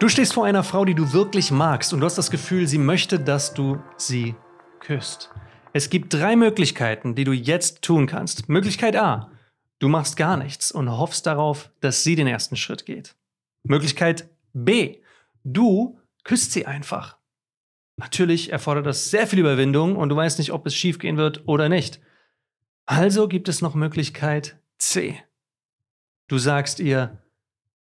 Du stehst vor einer Frau, die du wirklich magst und du hast das Gefühl, sie möchte, dass du sie küsst. Es gibt drei Möglichkeiten, die du jetzt tun kannst. Möglichkeit A, du machst gar nichts und hoffst darauf, dass sie den ersten Schritt geht. Möglichkeit B, du küsst sie einfach. Natürlich erfordert das sehr viel Überwindung und du weißt nicht, ob es schiefgehen wird oder nicht. Also gibt es noch Möglichkeit C. Du sagst ihr,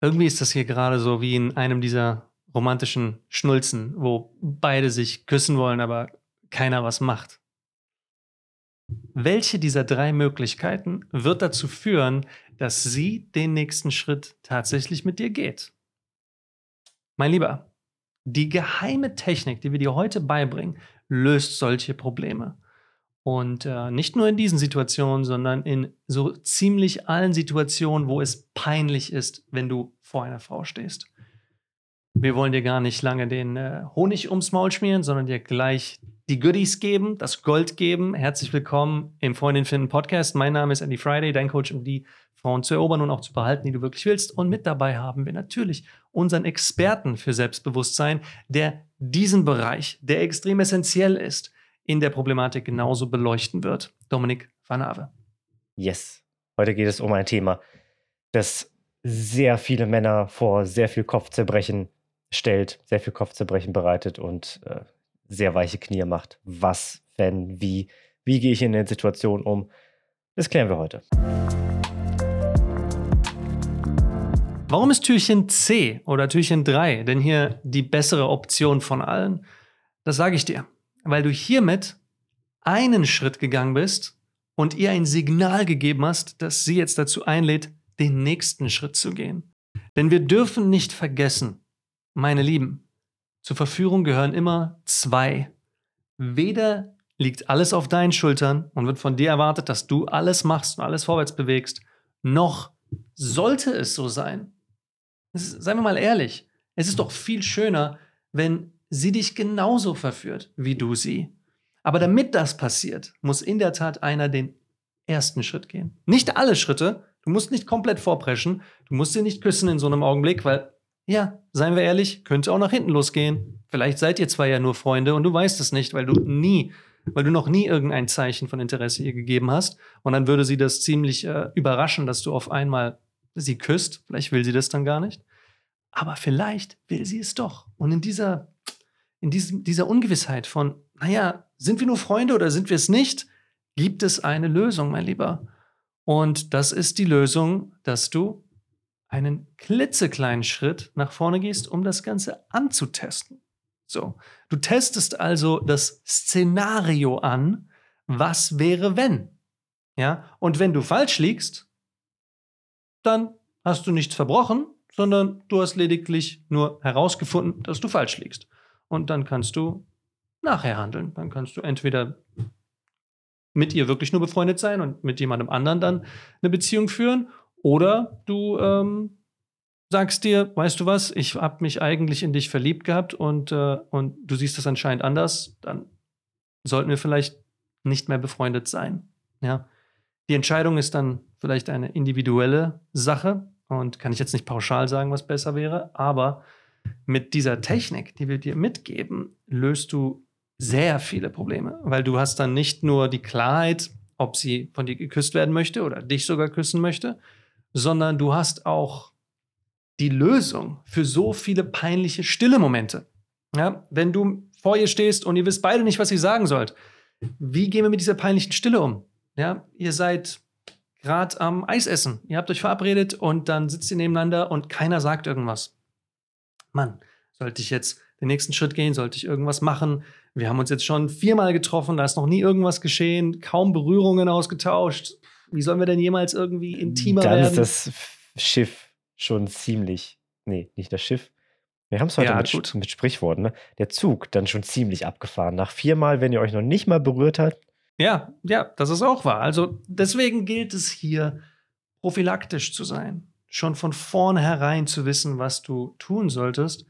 irgendwie ist das hier gerade so wie in einem dieser romantischen Schnulzen, wo beide sich küssen wollen, aber keiner was macht. Welche dieser drei Möglichkeiten wird dazu führen, dass sie den nächsten Schritt tatsächlich mit dir geht? Mein Lieber, die geheime Technik, die wir dir heute beibringen, löst solche Probleme. Und äh, nicht nur in diesen Situationen, sondern in so ziemlich allen Situationen, wo es peinlich ist, wenn du vor einer Frau stehst. Wir wollen dir gar nicht lange den äh, Honig ums Maul schmieren, sondern dir gleich die Goodies geben, das Gold geben. Herzlich willkommen im Freundin finden Podcast. Mein Name ist Andy Friday, dein Coach, um die Frauen zu erobern und auch zu behalten, die du wirklich willst. Und mit dabei haben wir natürlich unseren Experten für Selbstbewusstsein, der diesen Bereich, der extrem essentiell ist, in der Problematik genauso beleuchten wird. Dominik van Ave. Yes. Heute geht es um ein Thema, das sehr viele Männer vor sehr viel Kopfzerbrechen stellt, sehr viel Kopfzerbrechen bereitet und äh, sehr weiche Knie macht. Was, wenn, wie, wie gehe ich in der Situation um? Das klären wir heute. Warum ist Türchen C oder Türchen 3 denn hier die bessere Option von allen? Das sage ich dir weil du hiermit einen Schritt gegangen bist und ihr ein Signal gegeben hast, das sie jetzt dazu einlädt, den nächsten Schritt zu gehen. Denn wir dürfen nicht vergessen, meine Lieben, zur Verführung gehören immer zwei. Weder liegt alles auf deinen Schultern und wird von dir erwartet, dass du alles machst und alles vorwärts bewegst, noch sollte es so sein. Ist, seien wir mal ehrlich, es ist doch viel schöner, wenn sie dich genauso verführt wie du sie. Aber damit das passiert, muss in der Tat einer den ersten Schritt gehen. Nicht alle Schritte, du musst nicht komplett vorpreschen, du musst sie nicht küssen in so einem Augenblick, weil, ja, seien wir ehrlich, könnte auch nach hinten losgehen. Vielleicht seid ihr zwei ja nur Freunde und du weißt es nicht, weil du nie, weil du noch nie irgendein Zeichen von Interesse ihr gegeben hast. Und dann würde sie das ziemlich äh, überraschen, dass du auf einmal sie küsst. Vielleicht will sie das dann gar nicht. Aber vielleicht will sie es doch. Und in dieser in diesem, dieser Ungewissheit von, naja, sind wir nur Freunde oder sind wir es nicht, gibt es eine Lösung, mein Lieber. Und das ist die Lösung, dass du einen klitzekleinen Schritt nach vorne gehst, um das Ganze anzutesten. So, du testest also das Szenario an, was wäre, wenn. Ja, und wenn du falsch liegst, dann hast du nichts verbrochen, sondern du hast lediglich nur herausgefunden, dass du falsch liegst und dann kannst du nachher handeln. Dann kannst du entweder mit ihr wirklich nur befreundet sein und mit jemandem anderen dann eine Beziehung führen oder du ähm, sagst dir, weißt du was, ich habe mich eigentlich in dich verliebt gehabt und, äh, und du siehst das anscheinend anders, dann sollten wir vielleicht nicht mehr befreundet sein. Ja? Die Entscheidung ist dann vielleicht eine individuelle Sache und kann ich jetzt nicht pauschal sagen, was besser wäre, aber mit dieser Technik, die wir dir mitgeben, löst du sehr viele Probleme, weil du hast dann nicht nur die Klarheit, ob sie von dir geküsst werden möchte oder dich sogar küssen möchte, sondern du hast auch die Lösung für so viele peinliche stille Momente. Ja, wenn du vor ihr stehst und ihr wisst beide nicht, was ihr sagen sollt, wie gehen wir mit dieser peinlichen Stille um? Ja, ihr seid gerade am Eis essen, ihr habt euch verabredet und dann sitzt ihr nebeneinander und keiner sagt irgendwas. Mann, sollte ich jetzt den nächsten Schritt gehen? Sollte ich irgendwas machen? Wir haben uns jetzt schon viermal getroffen, da ist noch nie irgendwas geschehen, kaum Berührungen ausgetauscht. Wie sollen wir denn jemals irgendwie intimer Dann werden? Dann ist das Schiff schon ziemlich, nee, nicht das Schiff. Wir haben es heute ja, mit, mit, Sprichworten, ne? Der Zug dann schon ziemlich abgefahren. Nach viermal, wenn ihr euch noch nicht mal berührt habt. Ja, ja, das ist auch wahr. Also deswegen gilt es hier, prophylaktisch zu sein schon von vornherein zu wissen, was du tun solltest,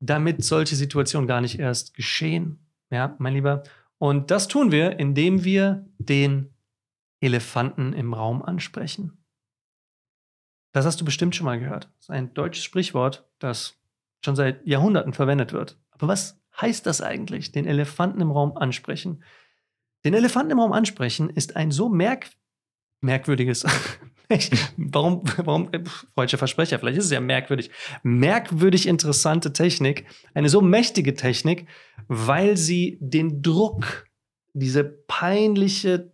damit solche Situationen gar nicht erst geschehen. Ja, mein Lieber. Und das tun wir, indem wir den Elefanten im Raum ansprechen. Das hast du bestimmt schon mal gehört. Das ist ein deutsches Sprichwort, das schon seit Jahrhunderten verwendet wird. Aber was heißt das eigentlich, den Elefanten im Raum ansprechen? Den Elefanten im Raum ansprechen ist ein so merk merkwürdiges, warum, warum, freudscher Versprecher, vielleicht ist es ja merkwürdig, merkwürdig interessante Technik, eine so mächtige Technik, weil sie den Druck, diese peinliche,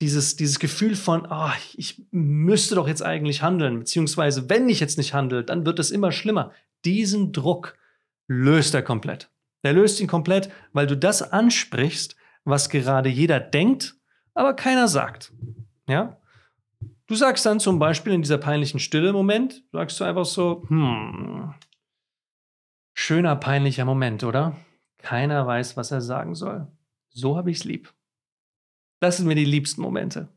dieses, dieses Gefühl von, oh, ich müsste doch jetzt eigentlich handeln, beziehungsweise wenn ich jetzt nicht handle, dann wird es immer schlimmer. Diesen Druck löst er komplett. Er löst ihn komplett, weil du das ansprichst, was gerade jeder denkt, aber keiner sagt. Ja? Du sagst dann zum Beispiel in dieser peinlichen Stille Moment, sagst du einfach so, hm, schöner peinlicher Moment, oder? Keiner weiß, was er sagen soll. So habe ich es lieb. Das sind mir die liebsten Momente.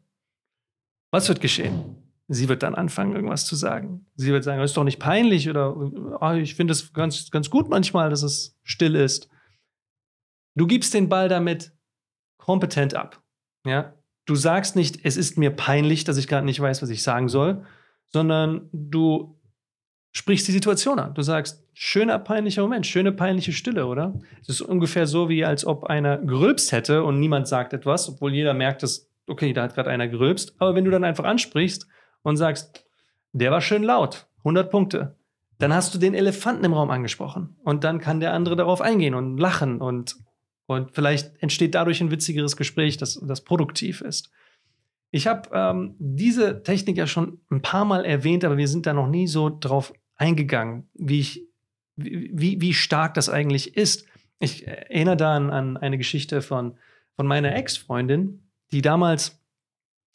Was wird geschehen? Sie wird dann anfangen, irgendwas zu sagen. Sie wird sagen, das ist doch nicht peinlich oder oh, ich finde es ganz, ganz gut manchmal, dass es still ist. Du gibst den Ball damit kompetent ab. Ja? Du sagst nicht, es ist mir peinlich, dass ich gerade nicht weiß, was ich sagen soll, sondern du sprichst die Situation an. Du sagst, schöner peinlicher Moment, schöne peinliche Stille, oder? Es ist ungefähr so, wie als ob einer gerülpst hätte und niemand sagt etwas, obwohl jeder merkt, dass, okay, da hat gerade einer gerülpst. Aber wenn du dann einfach ansprichst und sagst, der war schön laut, 100 Punkte, dann hast du den Elefanten im Raum angesprochen. Und dann kann der andere darauf eingehen und lachen und und vielleicht entsteht dadurch ein witzigeres Gespräch, das, das produktiv ist. Ich habe ähm, diese Technik ja schon ein paar Mal erwähnt, aber wir sind da noch nie so drauf eingegangen, wie, ich, wie, wie stark das eigentlich ist. Ich erinnere da an, an eine Geschichte von, von meiner Ex-Freundin, die damals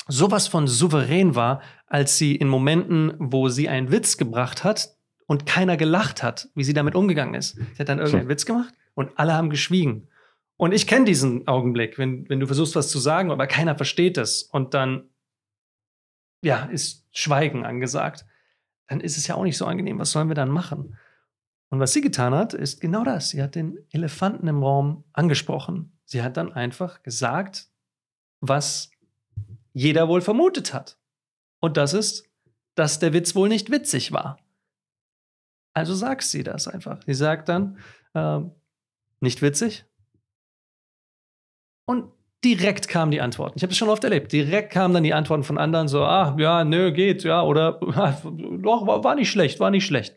sowas von souverän war, als sie in Momenten, wo sie einen Witz gebracht hat und keiner gelacht hat, wie sie damit umgegangen ist. Sie hat dann irgendeinen Witz gemacht und alle haben geschwiegen. Und ich kenne diesen Augenblick, wenn, wenn du versuchst, was zu sagen, aber keiner versteht es und dann, ja, ist Schweigen angesagt. Dann ist es ja auch nicht so angenehm. Was sollen wir dann machen? Und was sie getan hat, ist genau das. Sie hat den Elefanten im Raum angesprochen. Sie hat dann einfach gesagt, was jeder wohl vermutet hat. Und das ist, dass der Witz wohl nicht witzig war. Also sagt sie das einfach. Sie sagt dann, äh, nicht witzig? Und direkt kamen die Antworten. Ich habe es schon oft erlebt. Direkt kamen dann die Antworten von anderen so, ah, ja, nö, geht, ja, oder doch, war, war nicht schlecht, war nicht schlecht.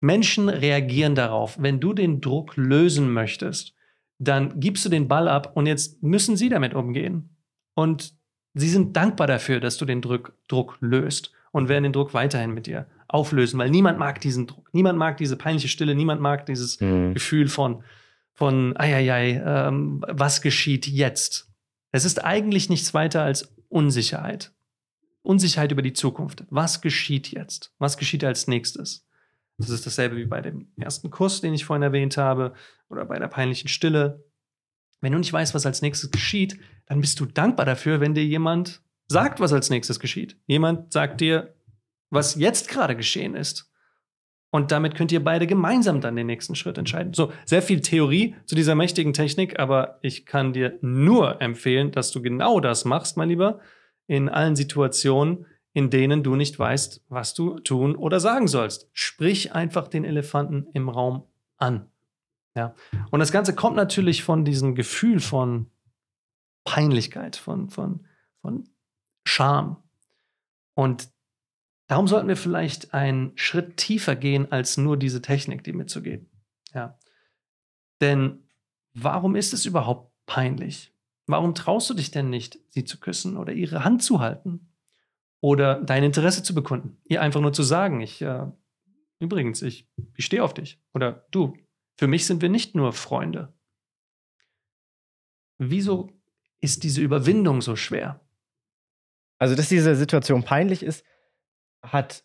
Menschen reagieren darauf. Wenn du den Druck lösen möchtest, dann gibst du den Ball ab und jetzt müssen sie damit umgehen. Und sie sind dankbar dafür, dass du den Druck, Druck löst und werden den Druck weiterhin mit dir auflösen, weil niemand mag diesen Druck. Niemand mag diese peinliche Stille, niemand mag dieses mhm. Gefühl von, von, eieiei, ähm, was geschieht jetzt? Es ist eigentlich nichts weiter als Unsicherheit. Unsicherheit über die Zukunft. Was geschieht jetzt? Was geschieht als nächstes? Das ist dasselbe wie bei dem ersten Kuss, den ich vorhin erwähnt habe, oder bei der peinlichen Stille. Wenn du nicht weißt, was als nächstes geschieht, dann bist du dankbar dafür, wenn dir jemand sagt, was als nächstes geschieht. Jemand sagt dir, was jetzt gerade geschehen ist. Und damit könnt ihr beide gemeinsam dann den nächsten Schritt entscheiden. So, sehr viel Theorie zu dieser mächtigen Technik, aber ich kann dir nur empfehlen, dass du genau das machst, mein Lieber, in allen Situationen, in denen du nicht weißt, was du tun oder sagen sollst. Sprich einfach den Elefanten im Raum an. Ja. Und das Ganze kommt natürlich von diesem Gefühl von Peinlichkeit, von, von, von Scham. Und Darum sollten wir vielleicht einen Schritt tiefer gehen, als nur diese Technik, die mitzugeben. Ja. Denn warum ist es überhaupt peinlich? Warum traust du dich denn nicht, sie zu küssen oder ihre Hand zu halten? Oder dein Interesse zu bekunden? Ihr einfach nur zu sagen, ich, äh, übrigens, ich, ich stehe auf dich. Oder du, für mich sind wir nicht nur Freunde. Wieso ist diese Überwindung so schwer? Also, dass diese Situation peinlich ist, hat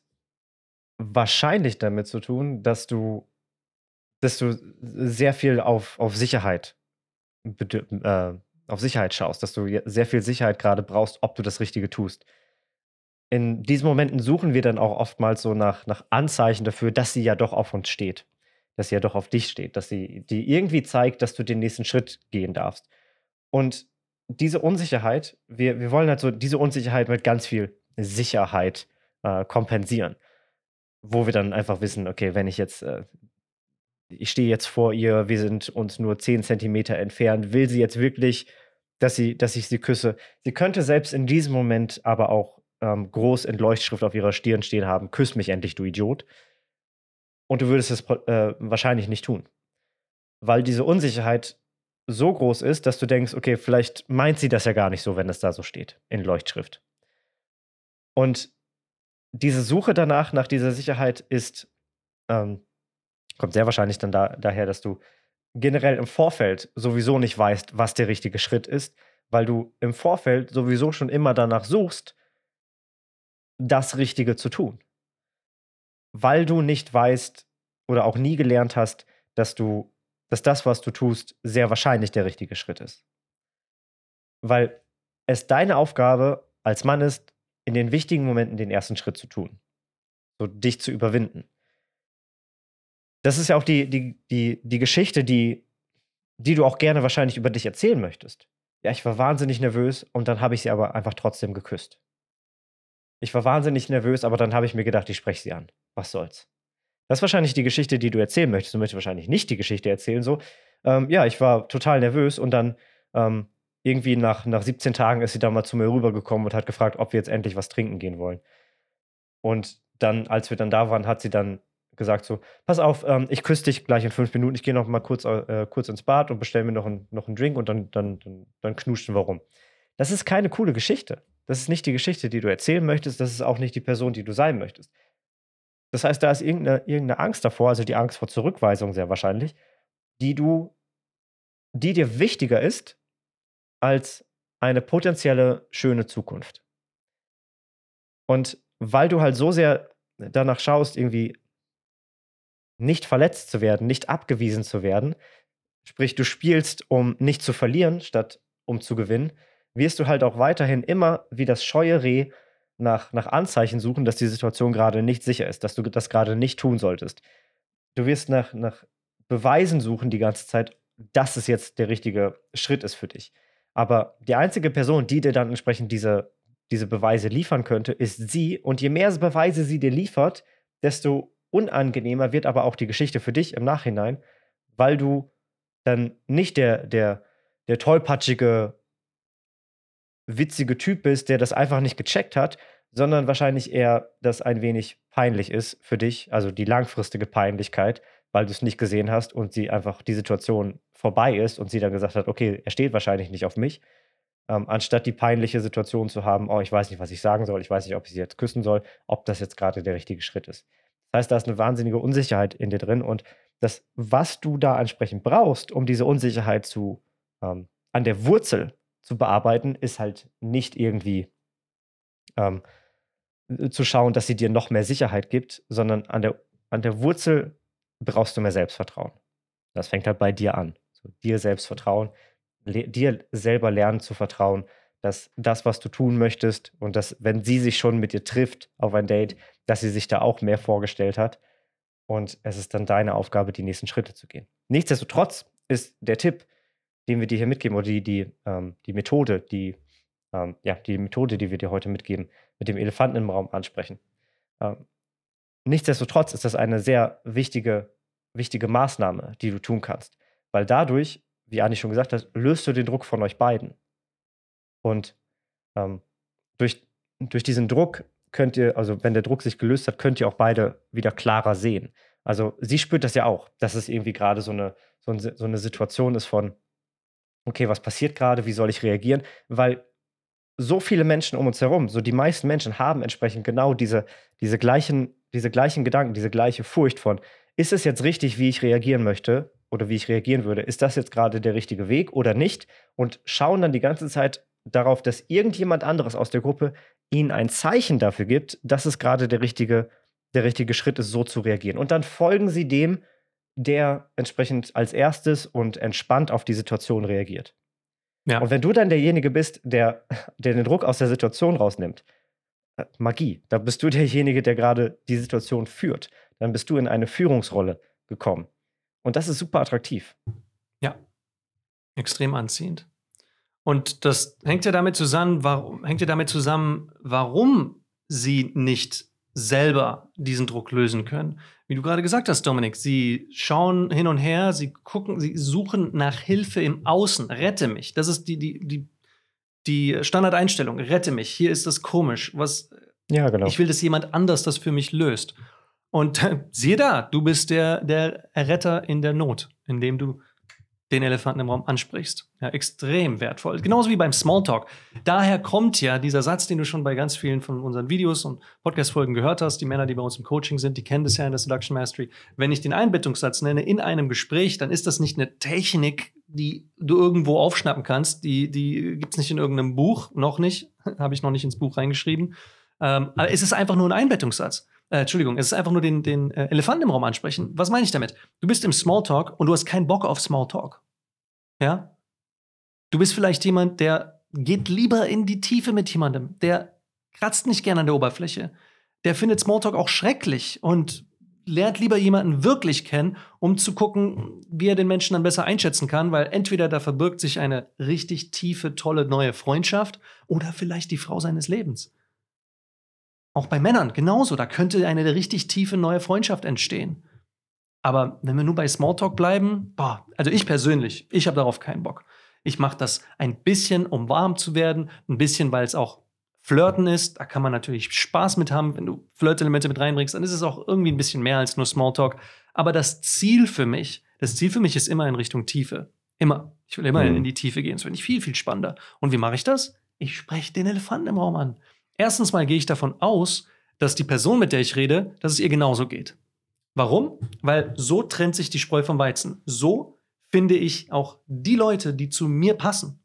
wahrscheinlich damit zu tun, dass du, dass du sehr viel auf, auf Sicherheit äh, auf Sicherheit schaust, dass du sehr viel Sicherheit gerade brauchst, ob du das Richtige tust. In diesen Momenten suchen wir dann auch oftmals so nach, nach Anzeichen dafür, dass sie ja doch auf uns steht, dass sie ja doch auf dich steht, dass sie die irgendwie zeigt, dass du den nächsten Schritt gehen darfst. Und diese Unsicherheit, wir, wir wollen halt so diese Unsicherheit mit ganz viel Sicherheit äh, kompensieren. Wo wir dann einfach wissen, okay, wenn ich jetzt äh, ich stehe jetzt vor ihr, wir sind uns nur 10 Zentimeter entfernt, will sie jetzt wirklich, dass, sie, dass ich sie küsse. Sie könnte selbst in diesem Moment aber auch ähm, groß in Leuchtschrift auf ihrer Stirn stehen haben, küss mich endlich, du Idiot. Und du würdest es äh, wahrscheinlich nicht tun. Weil diese Unsicherheit so groß ist, dass du denkst, okay, vielleicht meint sie das ja gar nicht so, wenn es da so steht, in Leuchtschrift. Und diese Suche danach, nach dieser Sicherheit, ist, ähm, kommt sehr wahrscheinlich dann da, daher, dass du generell im Vorfeld sowieso nicht weißt, was der richtige Schritt ist, weil du im Vorfeld sowieso schon immer danach suchst, das Richtige zu tun. Weil du nicht weißt oder auch nie gelernt hast, dass du, dass das, was du tust, sehr wahrscheinlich der richtige Schritt ist. Weil es deine Aufgabe als Mann ist, in den wichtigen Momenten den ersten Schritt zu tun. So dich zu überwinden. Das ist ja auch die, die, die, die Geschichte, die, die du auch gerne wahrscheinlich über dich erzählen möchtest. Ja, ich war wahnsinnig nervös und dann habe ich sie aber einfach trotzdem geküsst. Ich war wahnsinnig nervös, aber dann habe ich mir gedacht, ich spreche sie an. Was soll's? Das ist wahrscheinlich die Geschichte, die du erzählen möchtest. Du möchtest wahrscheinlich nicht die Geschichte erzählen, so. Ähm, ja, ich war total nervös und dann ähm, irgendwie nach, nach 17 Tagen ist sie dann mal zu mir rübergekommen und hat gefragt, ob wir jetzt endlich was trinken gehen wollen. Und dann, als wir dann da waren, hat sie dann gesagt so, pass auf, ähm, ich küsse dich gleich in fünf Minuten, ich gehe noch mal kurz, äh, kurz ins Bad und bestelle mir noch, ein, noch einen Drink und dann, dann, dann, dann knuschen wir rum. Das ist keine coole Geschichte. Das ist nicht die Geschichte, die du erzählen möchtest, das ist auch nicht die Person, die du sein möchtest. Das heißt, da ist irgendeine, irgendeine Angst davor, also die Angst vor Zurückweisung sehr wahrscheinlich, die du, die dir wichtiger ist als eine potenzielle schöne Zukunft. Und weil du halt so sehr danach schaust, irgendwie nicht verletzt zu werden, nicht abgewiesen zu werden, sprich du spielst, um nicht zu verlieren, statt um zu gewinnen, wirst du halt auch weiterhin immer wie das scheue Reh nach, nach Anzeichen suchen, dass die Situation gerade nicht sicher ist, dass du das gerade nicht tun solltest. Du wirst nach, nach Beweisen suchen die ganze Zeit, dass es jetzt der richtige Schritt ist für dich. Aber die einzige Person, die dir dann entsprechend diese, diese Beweise liefern könnte, ist sie. Und je mehr Beweise sie dir liefert, desto unangenehmer wird aber auch die Geschichte für dich im Nachhinein, weil du dann nicht der, der, der tollpatschige, witzige Typ bist, der das einfach nicht gecheckt hat, sondern wahrscheinlich eher, dass ein wenig peinlich ist für dich, also die langfristige Peinlichkeit, weil du es nicht gesehen hast und sie einfach die Situation vorbei ist und sie dann gesagt hat, okay, er steht wahrscheinlich nicht auf mich, ähm, anstatt die peinliche Situation zu haben, oh, ich weiß nicht, was ich sagen soll, ich weiß nicht, ob ich sie jetzt küssen soll, ob das jetzt gerade der richtige Schritt ist. Das heißt, da ist eine wahnsinnige Unsicherheit in dir drin und das, was du da entsprechend brauchst, um diese Unsicherheit zu ähm, an der Wurzel zu bearbeiten, ist halt nicht irgendwie ähm, zu schauen, dass sie dir noch mehr Sicherheit gibt, sondern an der, an der Wurzel brauchst du mehr Selbstvertrauen. Das fängt halt bei dir an. So, dir selbst vertrauen, dir selber lernen zu vertrauen, dass das, was du tun möchtest und dass, wenn sie sich schon mit dir trifft auf ein Date, dass sie sich da auch mehr vorgestellt hat. Und es ist dann deine Aufgabe, die nächsten Schritte zu gehen. Nichtsdestotrotz ist der Tipp, den wir dir hier mitgeben, oder die, die, ähm, die Methode, die, ähm, ja, die Methode, die wir dir heute mitgeben, mit dem Elefanten im Raum ansprechen. Ähm, nichtsdestotrotz ist das eine sehr wichtige, wichtige Maßnahme, die du tun kannst. Weil dadurch, wie Anni schon gesagt hat, löst du den Druck von euch beiden. Und ähm, durch, durch diesen Druck könnt ihr, also wenn der Druck sich gelöst hat, könnt ihr auch beide wieder klarer sehen. Also sie spürt das ja auch, dass es irgendwie gerade so eine, so, eine, so eine Situation ist von, okay, was passiert gerade, wie soll ich reagieren? Weil so viele Menschen um uns herum, so die meisten Menschen haben entsprechend genau diese, diese, gleichen, diese gleichen Gedanken, diese gleiche Furcht von, ist es jetzt richtig, wie ich reagieren möchte oder wie ich reagieren würde? Ist das jetzt gerade der richtige Weg oder nicht? Und schauen dann die ganze Zeit darauf, dass irgendjemand anderes aus der Gruppe ihnen ein Zeichen dafür gibt, dass es gerade der richtige, der richtige Schritt ist, so zu reagieren. Und dann folgen sie dem, der entsprechend als erstes und entspannt auf die Situation reagiert. Ja. Und wenn du dann derjenige bist, der, der den Druck aus der Situation rausnimmt, Magie, da bist du derjenige, der gerade die Situation führt. Dann bist du in eine Führungsrolle gekommen. Und das ist super attraktiv. Ja, extrem anziehend. Und das hängt ja damit zusammen, warum, hängt ja damit zusammen, warum sie nicht selber diesen Druck lösen können. Wie du gerade gesagt hast, Dominik, sie schauen hin und her, sie gucken, sie suchen nach Hilfe im Außen. Rette mich. Das ist die, die, die, die Standardeinstellung. Rette mich. Hier ist das komisch. Was, Ja, genau. ich will, dass jemand anders das für mich löst. Und äh, siehe da, du bist der, der Retter in der Not, indem du den Elefanten im Raum ansprichst. Ja, extrem wertvoll. Genauso wie beim Smalltalk. Daher kommt ja dieser Satz, den du schon bei ganz vielen von unseren Videos und Podcast-Folgen gehört hast. Die Männer, die bei uns im Coaching sind, die kennen das ja in der Seduction Mastery. Wenn ich den Einbettungssatz nenne in einem Gespräch, dann ist das nicht eine Technik, die du irgendwo aufschnappen kannst. Die, die gibt es nicht in irgendeinem Buch, noch nicht. Habe ich noch nicht ins Buch reingeschrieben. Ähm, aber es ist einfach nur ein Einbettungssatz. Äh, Entschuldigung, es ist einfach nur den, den äh, Elefanten im Raum ansprechen. Was meine ich damit? Du bist im Smalltalk und du hast keinen Bock auf Smalltalk. Ja? Du bist vielleicht jemand, der geht lieber in die Tiefe mit jemandem. Der kratzt nicht gerne an der Oberfläche. Der findet Smalltalk auch schrecklich und lernt lieber jemanden wirklich kennen, um zu gucken, wie er den Menschen dann besser einschätzen kann, weil entweder da verbirgt sich eine richtig tiefe, tolle neue Freundschaft oder vielleicht die Frau seines Lebens. Auch bei Männern genauso, da könnte eine richtig tiefe neue Freundschaft entstehen. Aber wenn wir nur bei Smalltalk bleiben, boah, also ich persönlich, ich habe darauf keinen Bock. Ich mache das ein bisschen, um warm zu werden, ein bisschen, weil es auch Flirten ist. Da kann man natürlich Spaß mit haben. Wenn du Flirtelemente mit reinbringst, dann ist es auch irgendwie ein bisschen mehr als nur Smalltalk. Aber das Ziel für mich, das Ziel für mich ist immer in Richtung Tiefe. Immer. Ich will immer Mhm. in die Tiefe gehen. Das finde ich viel, viel spannender. Und wie mache ich das? Ich spreche den Elefanten im Raum an. Erstens mal gehe ich davon aus, dass die Person, mit der ich rede, dass es ihr genauso geht. Warum? Weil so trennt sich die Spreu vom Weizen. So finde ich auch die Leute, die zu mir passen,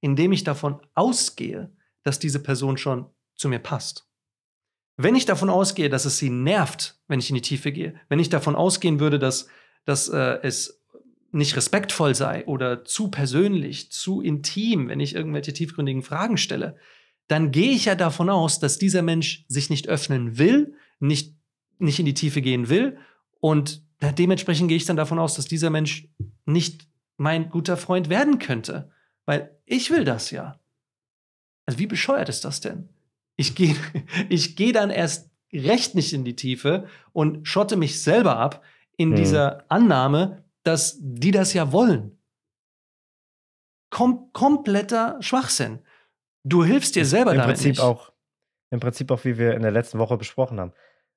indem ich davon ausgehe, dass diese Person schon zu mir passt. Wenn ich davon ausgehe, dass es sie nervt, wenn ich in die Tiefe gehe, wenn ich davon ausgehen würde, dass, dass äh, es nicht respektvoll sei oder zu persönlich, zu intim, wenn ich irgendwelche tiefgründigen Fragen stelle, dann gehe ich ja davon aus, dass dieser Mensch sich nicht öffnen will, nicht, nicht in die Tiefe gehen will und dementsprechend gehe ich dann davon aus, dass dieser Mensch nicht mein guter Freund werden könnte, weil ich will das ja. Also wie bescheuert ist das denn? Ich gehe ich gehe dann erst recht nicht in die Tiefe und schotte mich selber ab in Hm. dieser Annahme, dass die das ja wollen. Kom kompletter Schwachsinn. Du hilfst dir selber Im damit Prinzip nicht. auch, im Prinzip auch, wie wir in der letzten Woche besprochen haben,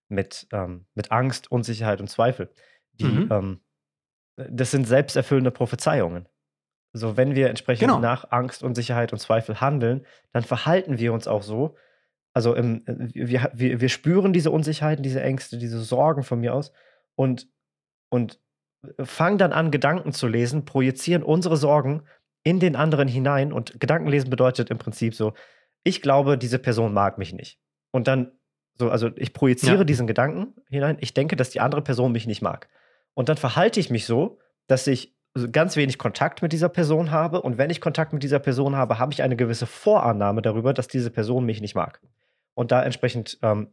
mit, ähm, mit Angst, Unsicherheit und Zweifel. Die, Mhm. ähm, das sind selbsterfüllende Prophezeiungen. So, wenn wir entsprechend Genau. nach Angst, Unsicherheit und Zweifel handeln, dann verhalten wir uns auch so. Also im, äh, wir, wir, wir spüren diese Unsicherheiten, diese Ängste, diese Sorgen von mir aus und, und fangen dann an, Gedanken zu lesen, projizieren unsere Sorgen in den anderen hinein. Und Gedankenlesen bedeutet im Prinzip so, ich glaube, diese Person mag mich nicht. Und dann so, also ich projiziere Ja. diesen Gedanken hinein, ich denke, dass die andere Person mich nicht mag. Und dann verhalte ich mich so, dass ich ganz wenig Kontakt mit dieser Person habe. Und wenn ich Kontakt mit dieser Person habe, habe ich eine gewisse Vorannahme darüber, dass diese Person mich nicht mag. Und da entsprechend ähm,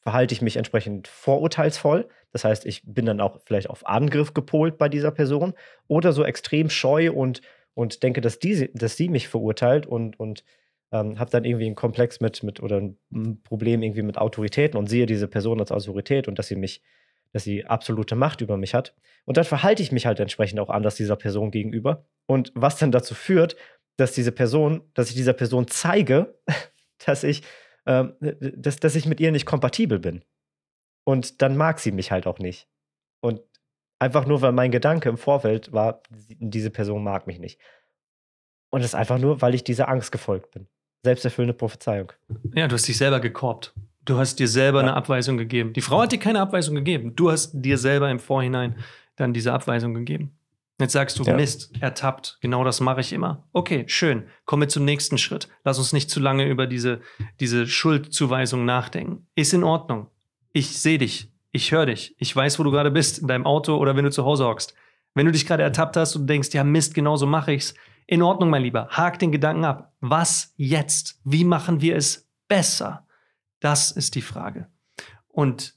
verhalte ich mich entsprechend vorurteilsvoll. Das heißt, ich bin dann auch vielleicht auf Angriff gepolt bei dieser Person oder so extrem scheu und, und denke, dass, die, dass sie mich verurteilt und, und ähm, habe dann irgendwie einen Komplex mit, mit oder ein Problem irgendwie mit Autoritäten und sehe diese Person als Autorität und dass sie mich, dass sie absolute Macht über mich hat. Und dann verhalte ich mich halt entsprechend auch anders dieser Person gegenüber. Und was dann dazu führt, dass diese Person, dass ich dieser Person zeige, dass ich, ähm, dass, dass ich mit ihr nicht kompatibel bin. Und dann mag sie mich halt auch nicht. Und einfach nur, weil mein Gedanke im Vorfeld war, diese Person mag mich nicht. Und das ist einfach nur, weil ich dieser Angst gefolgt bin. Selbsterfüllende Prophezeiung. Ja, du hast dich selber gekorbt. Du hast dir selber Ja. eine Abweisung gegeben. Die Frau hat dir keine Abweisung gegeben. Du hast dir selber im Vorhinein dann diese Abweisung gegeben. Jetzt sagst du, Ja. Mist, ertappt. Genau das mache ich immer. Okay, schön. Kommen wir zum nächsten Schritt. Lass uns nicht zu lange über diese, diese Schuldzuweisung nachdenken. Ist in Ordnung. Ich sehe dich. Ich höre dich. Ich weiß, wo du gerade bist, in deinem Auto oder wenn du zu Hause hockst. Wenn du dich gerade ertappt hast und denkst, ja Mist, genau so mache ich's. In Ordnung, mein Lieber. Hak den Gedanken ab. Was jetzt? Wie machen wir es besser? Das ist die Frage. Und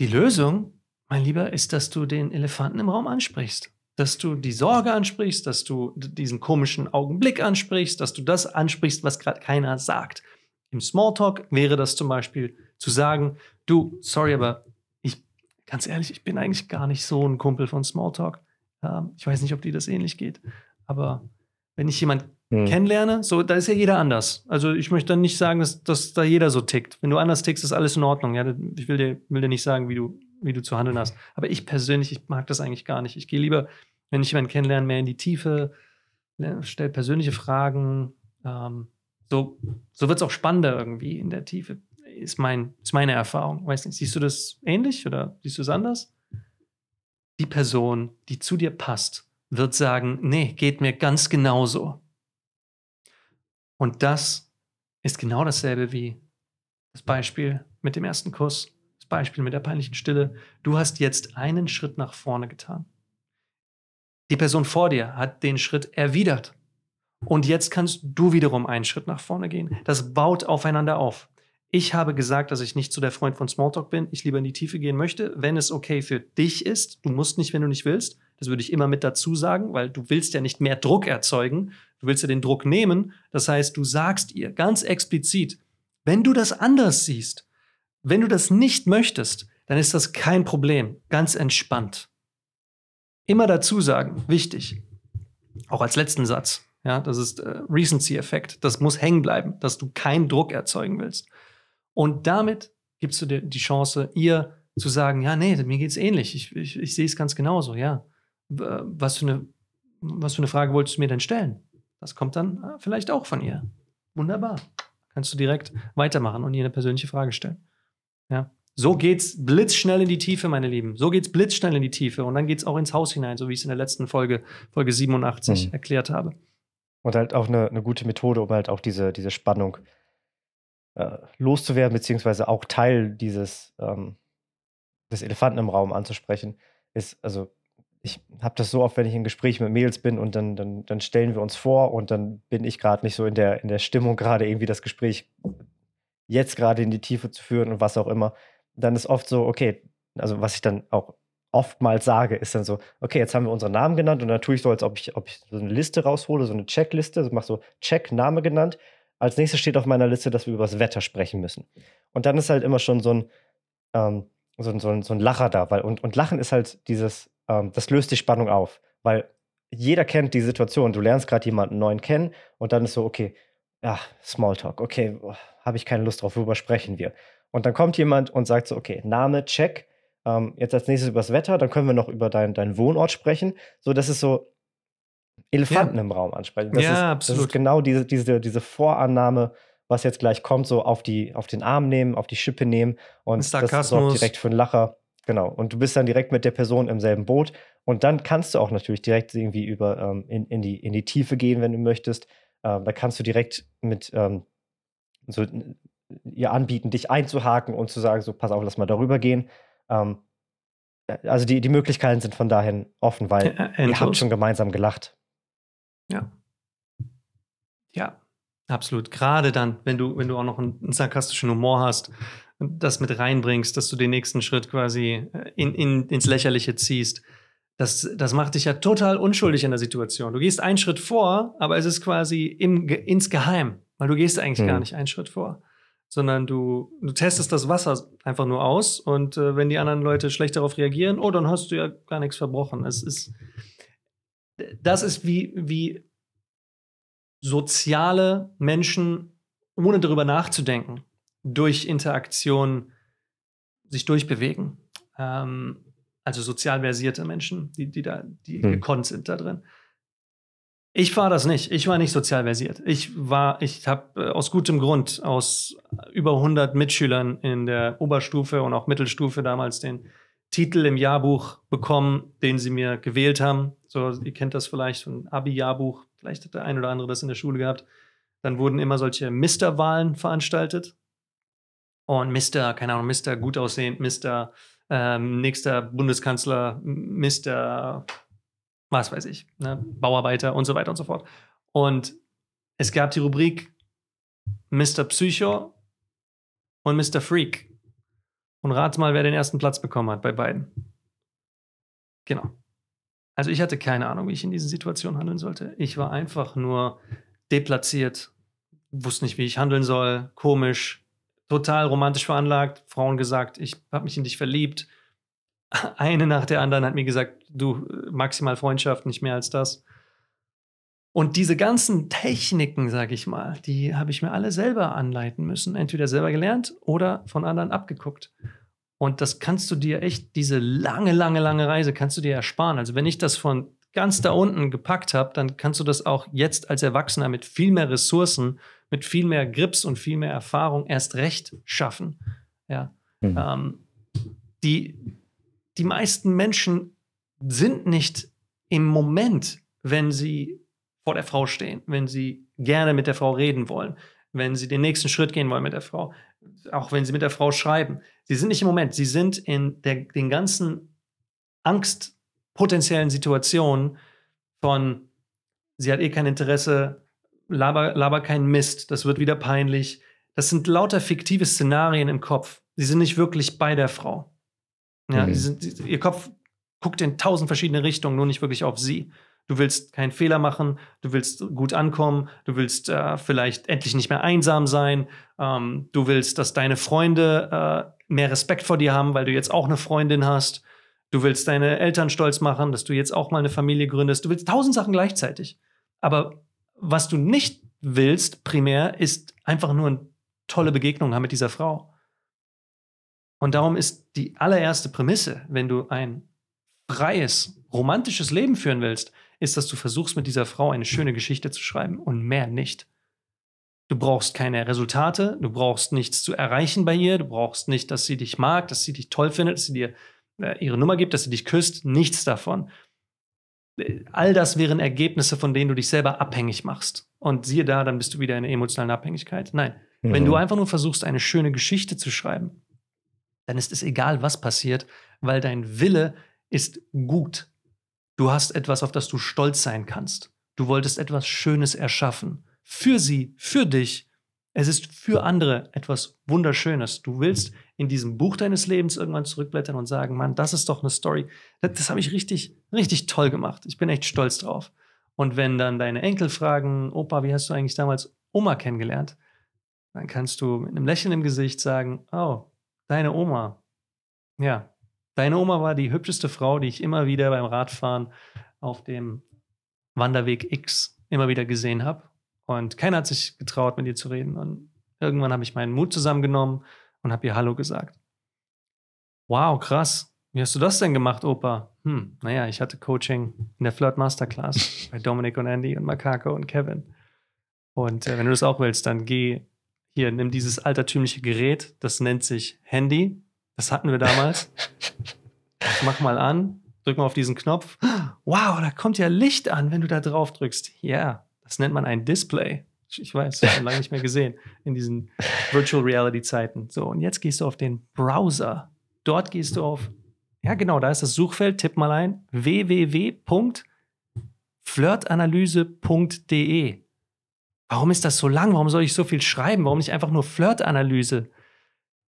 die Lösung, mein Lieber, ist, dass du den Elefanten im Raum ansprichst. Dass du die Sorge ansprichst, dass du diesen komischen Augenblick ansprichst, dass du das ansprichst, was gerade keiner sagt. Im Smalltalk wäre das zum Beispiel zu sagen, du, sorry, aber ich, ganz ehrlich, ich bin eigentlich gar nicht so ein Kumpel von Smalltalk. Ähm, ich weiß nicht, ob dir das ähnlich geht, aber wenn ich jemanden hm. kennenlerne, so, da ist ja jeder anders. Also ich möchte dann nicht sagen, dass, dass da jeder so tickt. Wenn du anders tickst, ist alles in Ordnung. Ja, ich will dir, will dir nicht sagen, wie du, wie du zu handeln hast. Aber ich persönlich, ich mag das eigentlich gar nicht. Ich gehe lieber, wenn ich jemanden kennenlerne, mehr in die Tiefe, stelle persönliche Fragen. Ähm, so so wird es auch spannender irgendwie in der Tiefe, ist, mein, ist meine Erfahrung. Weiß siehst du das ähnlich oder siehst du es anders? Die Person, die zu dir passt, wird sagen, nee, geht mir ganz genauso. Und das ist genau dasselbe wie das Beispiel mit dem ersten Kuss, das Beispiel mit der peinlichen Stille. Du hast jetzt einen Schritt nach vorne getan. Die Person vor dir hat den Schritt erwidert. Und jetzt kannst du wiederum einen Schritt nach vorne gehen. Das baut aufeinander auf. Ich habe gesagt, dass ich nicht so der Freund von Smalltalk bin. Ich lieber in die Tiefe gehen möchte, wenn es okay für dich ist. Du musst nicht, wenn du nicht willst. Das würde ich immer mit dazu sagen, weil du willst ja nicht mehr Druck erzeugen. Du willst ja den Druck nehmen. Das heißt, du sagst ihr ganz explizit, wenn du das anders siehst, wenn du das nicht möchtest, dann ist das kein Problem. Ganz entspannt. Immer dazu sagen, wichtig. Auch als letzten Satz. Ja, das ist äh, Recency-Effekt. Das muss hängen bleiben, dass du keinen Druck erzeugen willst. Und damit gibst du dir die Chance, ihr zu sagen, ja, nee, mir geht's ähnlich. Ich, ich, ich sehe es ganz genauso, ja. Was für, eine, was für eine Frage wolltest du mir denn stellen? Das kommt dann ah, vielleicht auch von ihr. Wunderbar. Kannst du direkt weitermachen und ihr eine persönliche Frage stellen. Ja. So geht's blitzschnell in die Tiefe, meine Lieben. So geht's blitzschnell in die Tiefe. Und dann geht's auch ins Haus hinein, so wie ich es in der letzten Folge, Folge 87, mhm. erklärt habe. Und halt auch eine, eine gute Methode, um halt auch diese, diese Spannung äh, loszuwerden, beziehungsweise auch Teil dieses ähm, des Elefanten im Raum anzusprechen, ist, also ich habe das so oft, wenn ich in Gesprächen mit Mädels bin und dann, dann, dann stellen wir uns vor und dann bin ich gerade nicht so in der, in der Stimmung, gerade irgendwie das Gespräch jetzt gerade in die Tiefe zu führen und was auch immer. Dann ist oft so, okay, also was ich dann auch oftmals sage, ist dann so, okay, jetzt haben wir unseren Namen genannt und dann tue ich so, als ob ich, ob ich so eine Liste raushole, so eine Checkliste, also mache so Check, Name genannt. Als nächstes steht auf meiner Liste, dass wir über das Wetter sprechen müssen. Und dann ist halt immer schon so ein, ähm, so, ein, so, ein, so ein Lacher da, weil, und, und Lachen ist halt dieses, ähm, das löst die Spannung auf, weil jeder kennt die Situation. Du lernst gerade jemanden neuen kennen und dann ist so, okay, ja, Smalltalk, okay, habe ich keine Lust drauf, worüber sprechen wir? Und dann kommt jemand und sagt so, okay, Name, check, ähm, jetzt als nächstes über das Wetter, dann können wir noch über deinen dein Wohnort sprechen. So, das ist so Elefanten ja. im Raum ansprechen. Das ja, ist, absolut. Das ist genau diese, diese, diese Vorannahme, was jetzt gleich kommt, so auf, die, auf den Arm nehmen, auf die Schippe nehmen und das sorgt direkt für einen Lacher. Genau. Und du bist dann direkt mit der Person im selben Boot. Und dann kannst du auch natürlich direkt irgendwie über ähm, in, in, die, in die Tiefe gehen, wenn du möchtest. Ähm, da kannst du direkt mit ähm, so ihr anbieten, dich einzuhaken und zu sagen, so pass auf, lass mal darüber gehen. Ähm, äh, also die, die Möglichkeiten sind von dahin offen, weil ja, ihr habt schon gemeinsam gelacht. Ja. Ja, absolut. Gerade dann, wenn du, wenn du auch noch einen, einen sarkastischen Humor hast und das mit reinbringst, dass du den nächsten Schritt quasi äh, in, in, ins Lächerliche ziehst. Das, das macht dich ja total unschuldig in der Situation. Du gehst einen Schritt vor, aber es ist quasi im, insgeheim, weil du gehst eigentlich hm. gar nicht einen Schritt vor sondern du, du testest das Wasser einfach nur aus und äh, wenn die anderen Leute schlecht darauf reagieren, oh, dann hast du ja gar nichts verbrochen. Es ist, das ist wie, wie soziale Menschen, ohne darüber nachzudenken, durch Interaktion sich durchbewegen. Ähm, also sozial versierte Menschen, die, die da, die hm. gekonnt sind da drin. Ich war das nicht. Ich war nicht sozial versiert. Ich war, ich habe äh, aus gutem Grund aus über 100 Mitschülern in der Oberstufe und auch Mittelstufe damals den Titel im Jahrbuch bekommen, den sie mir gewählt haben. So, ihr kennt das vielleicht von Abi-Jahrbuch. Vielleicht hat der ein oder andere das in der Schule gehabt. Dann wurden immer solche Mister-Wahlen veranstaltet. Und Mister, keine Ahnung, Mister gut aussehend, Mister ähm, nächster Bundeskanzler, Mister was weiß ich, ne, Bauarbeiter und so weiter und so fort. Und es gab die Rubrik Mr. Psycho und Mr. Freak. Und rat mal, wer den ersten Platz bekommen hat bei beiden. Genau. Also ich hatte keine Ahnung, wie ich in diesen Situationen handeln sollte. Ich war einfach nur deplatziert, wusste nicht, wie ich handeln soll, komisch, total romantisch veranlagt, Frauen gesagt, ich habe mich in dich verliebt. Eine nach der anderen hat mir gesagt, du maximal Freundschaft, nicht mehr als das. Und diese ganzen Techniken, sag ich mal, die habe ich mir alle selber anleiten müssen. Entweder selber gelernt oder von anderen abgeguckt. Und das kannst du dir echt, diese lange, lange, lange Reise kannst du dir ersparen. Also wenn ich das von ganz da unten gepackt habe, dann kannst du das auch jetzt als Erwachsener mit viel mehr Ressourcen, mit viel mehr Grips und viel mehr Erfahrung erst recht schaffen. Ja. Mhm. Ähm, die, die meisten Menschen sind nicht im Moment, wenn sie vor der Frau stehen, wenn sie gerne mit der Frau reden wollen, wenn sie den nächsten Schritt gehen wollen mit der Frau, auch wenn sie mit der Frau schreiben. Sie sind nicht im Moment, sie sind in der, den ganzen angstpotenziellen Situationen von, sie hat eh kein Interesse, laber, laber keinen Mist, das wird wieder peinlich. Das sind lauter fiktive Szenarien im Kopf. Sie sind nicht wirklich bei der Frau. Ja, mhm. sind, ihr Kopf guckt in tausend verschiedene Richtungen, nur nicht wirklich auf sie. Du willst keinen Fehler machen, du willst gut ankommen, du willst äh, vielleicht endlich nicht mehr einsam sein, ähm, du willst, dass deine Freunde äh, mehr Respekt vor dir haben, weil du jetzt auch eine Freundin hast. Du willst deine Eltern stolz machen, dass du jetzt auch mal eine Familie gründest. Du willst tausend Sachen gleichzeitig. Aber was du nicht willst, primär, ist einfach nur eine tolle Begegnung haben mit dieser Frau. Und darum ist die allererste Prämisse, wenn du ein freies, romantisches Leben führen willst, ist, dass du versuchst, mit dieser Frau eine schöne Geschichte zu schreiben und mehr nicht. Du brauchst keine Resultate, du brauchst nichts zu erreichen bei ihr, du brauchst nicht, dass sie dich mag, dass sie dich toll findet, dass sie dir äh, ihre Nummer gibt, dass sie dich küsst, nichts davon. Äh, all das wären Ergebnisse, von denen du dich selber abhängig machst. Und siehe da, dann bist du wieder in einer emotionalen Abhängigkeit. Nein, mhm. wenn du mhm. einfach nur versuchst, eine schöne Geschichte zu schreiben, dann ist es egal, was passiert, weil dein Wille ist gut. Du hast etwas, auf das du stolz sein kannst. Du wolltest etwas Schönes erschaffen. Für sie, für dich. Es ist für andere etwas Wunderschönes. Du willst in diesem Buch deines Lebens irgendwann zurückblättern und sagen, Mann, das ist doch eine Story. Das, das habe ich richtig, richtig toll gemacht. Ich bin echt stolz drauf. Und wenn dann deine Enkel fragen, Opa, wie hast du eigentlich damals Oma kennengelernt? Dann kannst du mit einem Lächeln im Gesicht sagen, oh, deine Oma. Ja, Deine Oma war die hübscheste Frau, die ich immer wieder beim Radfahren auf dem Wanderweg X immer wieder gesehen habe. Und keiner hat sich getraut, mit ihr zu reden. Und irgendwann habe ich meinen Mut zusammengenommen und habe ihr Hallo gesagt. Wow, krass. Wie hast du das denn gemacht, Opa? Hm, naja, ich hatte Coaching in der Flirt Masterclass bei Dominik und Andy und Makako und Kevin. Und äh, wenn du das auch willst, dann geh hier, nimm dieses altertümliche Gerät, das nennt sich Handy das hatten wir damals. Mach mal an, drück mal auf diesen Knopf. Wow, da kommt ja Licht an, wenn du da drauf drückst. Ja, das nennt man ein Display. Ich weiß, ich habe lange nicht mehr gesehen in diesen Virtual Reality Zeiten. So, und jetzt gehst du auf den Browser. Dort gehst du auf, ja genau, da ist das Suchfeld, tipp mal ein, www.flirtanalyse.de. Warum ist das so lang? Warum soll ich so viel schreiben? Warum nicht einfach nur Flirtanalyse?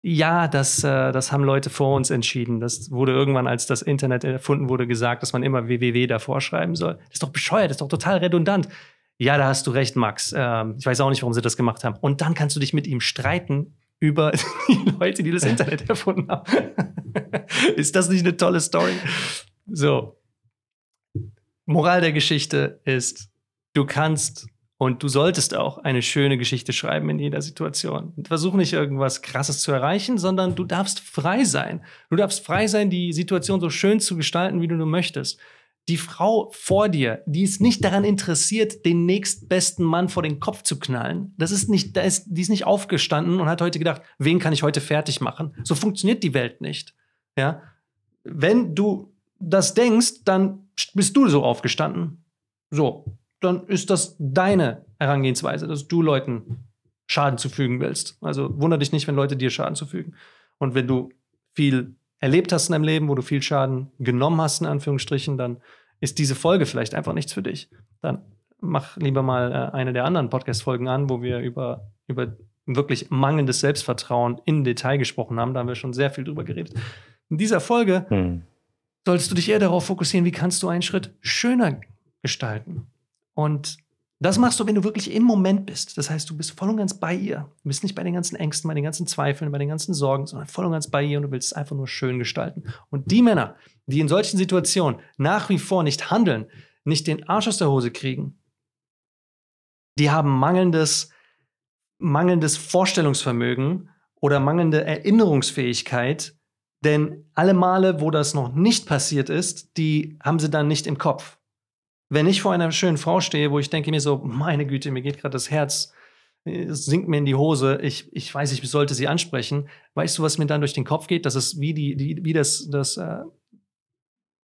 Ja, das, äh, das haben Leute vor uns entschieden. Das wurde irgendwann, als das Internet erfunden wurde, gesagt, dass man immer www davor schreiben soll. Das ist doch bescheuert, das ist doch total redundant. Ja, da hast du recht, Max. Ähm, ich weiß auch nicht, warum sie das gemacht haben. Und dann kannst du dich mit ihm streiten über die Leute, die das Internet erfunden haben. ist das nicht eine tolle Story? So. Moral der Geschichte ist, du kannst und du solltest auch eine schöne Geschichte schreiben in jeder Situation. Versuch nicht irgendwas Krasses zu erreichen, sondern du darfst frei sein. Du darfst frei sein, die Situation so schön zu gestalten, wie du nur möchtest. Die Frau vor dir, die ist nicht daran interessiert, den nächstbesten Mann vor den Kopf zu knallen. Das ist nicht, da ist, die ist nicht aufgestanden und hat heute gedacht, wen kann ich heute fertig machen? So funktioniert die Welt nicht. Ja? Wenn du das denkst, dann bist du so aufgestanden. So, dann ist das deine Herangehensweise, dass du Leuten Schaden zufügen willst. Also wundere dich nicht, wenn Leute dir Schaden zufügen. Und wenn du viel erlebt hast in deinem Leben, wo du viel Schaden genommen hast, in Anführungsstrichen, dann ist diese Folge vielleicht einfach nichts für dich. Dann mach lieber mal äh, eine der anderen Podcast-Folgen an, wo wir über, über wirklich mangelndes Selbstvertrauen in Detail gesprochen haben. Da haben wir schon sehr viel drüber geredet. In dieser Folge hm. solltest du dich eher darauf fokussieren, wie kannst du einen Schritt schöner gestalten. Und Das machst du, wenn du wirklich im Moment bist. Das heißt, du bist voll und ganz bei ihr. Du bist nicht bei den ganzen Ängsten, bei den ganzen Zweifeln, bei den ganzen Sorgen, sondern voll und ganz bei ihr und du willst es einfach nur schön gestalten. Und die Männer, die in solchen Situationen nach wie vor nicht handeln, nicht den Arsch aus der Hose kriegen, die haben mangelndes, mangelndes Vorstellungsvermögen oder mangelnde Erinnerungsfähigkeit. Denn alle Male, wo das noch nicht passiert ist, die haben sie dann nicht im Kopf. Wenn ich vor einer schönen Frau stehe, wo ich denke mir so, meine Güte, mir geht gerade das Herz, es sinkt mir in die Hose, ich, ich weiß, ich sollte sie ansprechen. Weißt du, was mir dann durch den Kopf geht? Das ist wie die, die wie das, das, äh,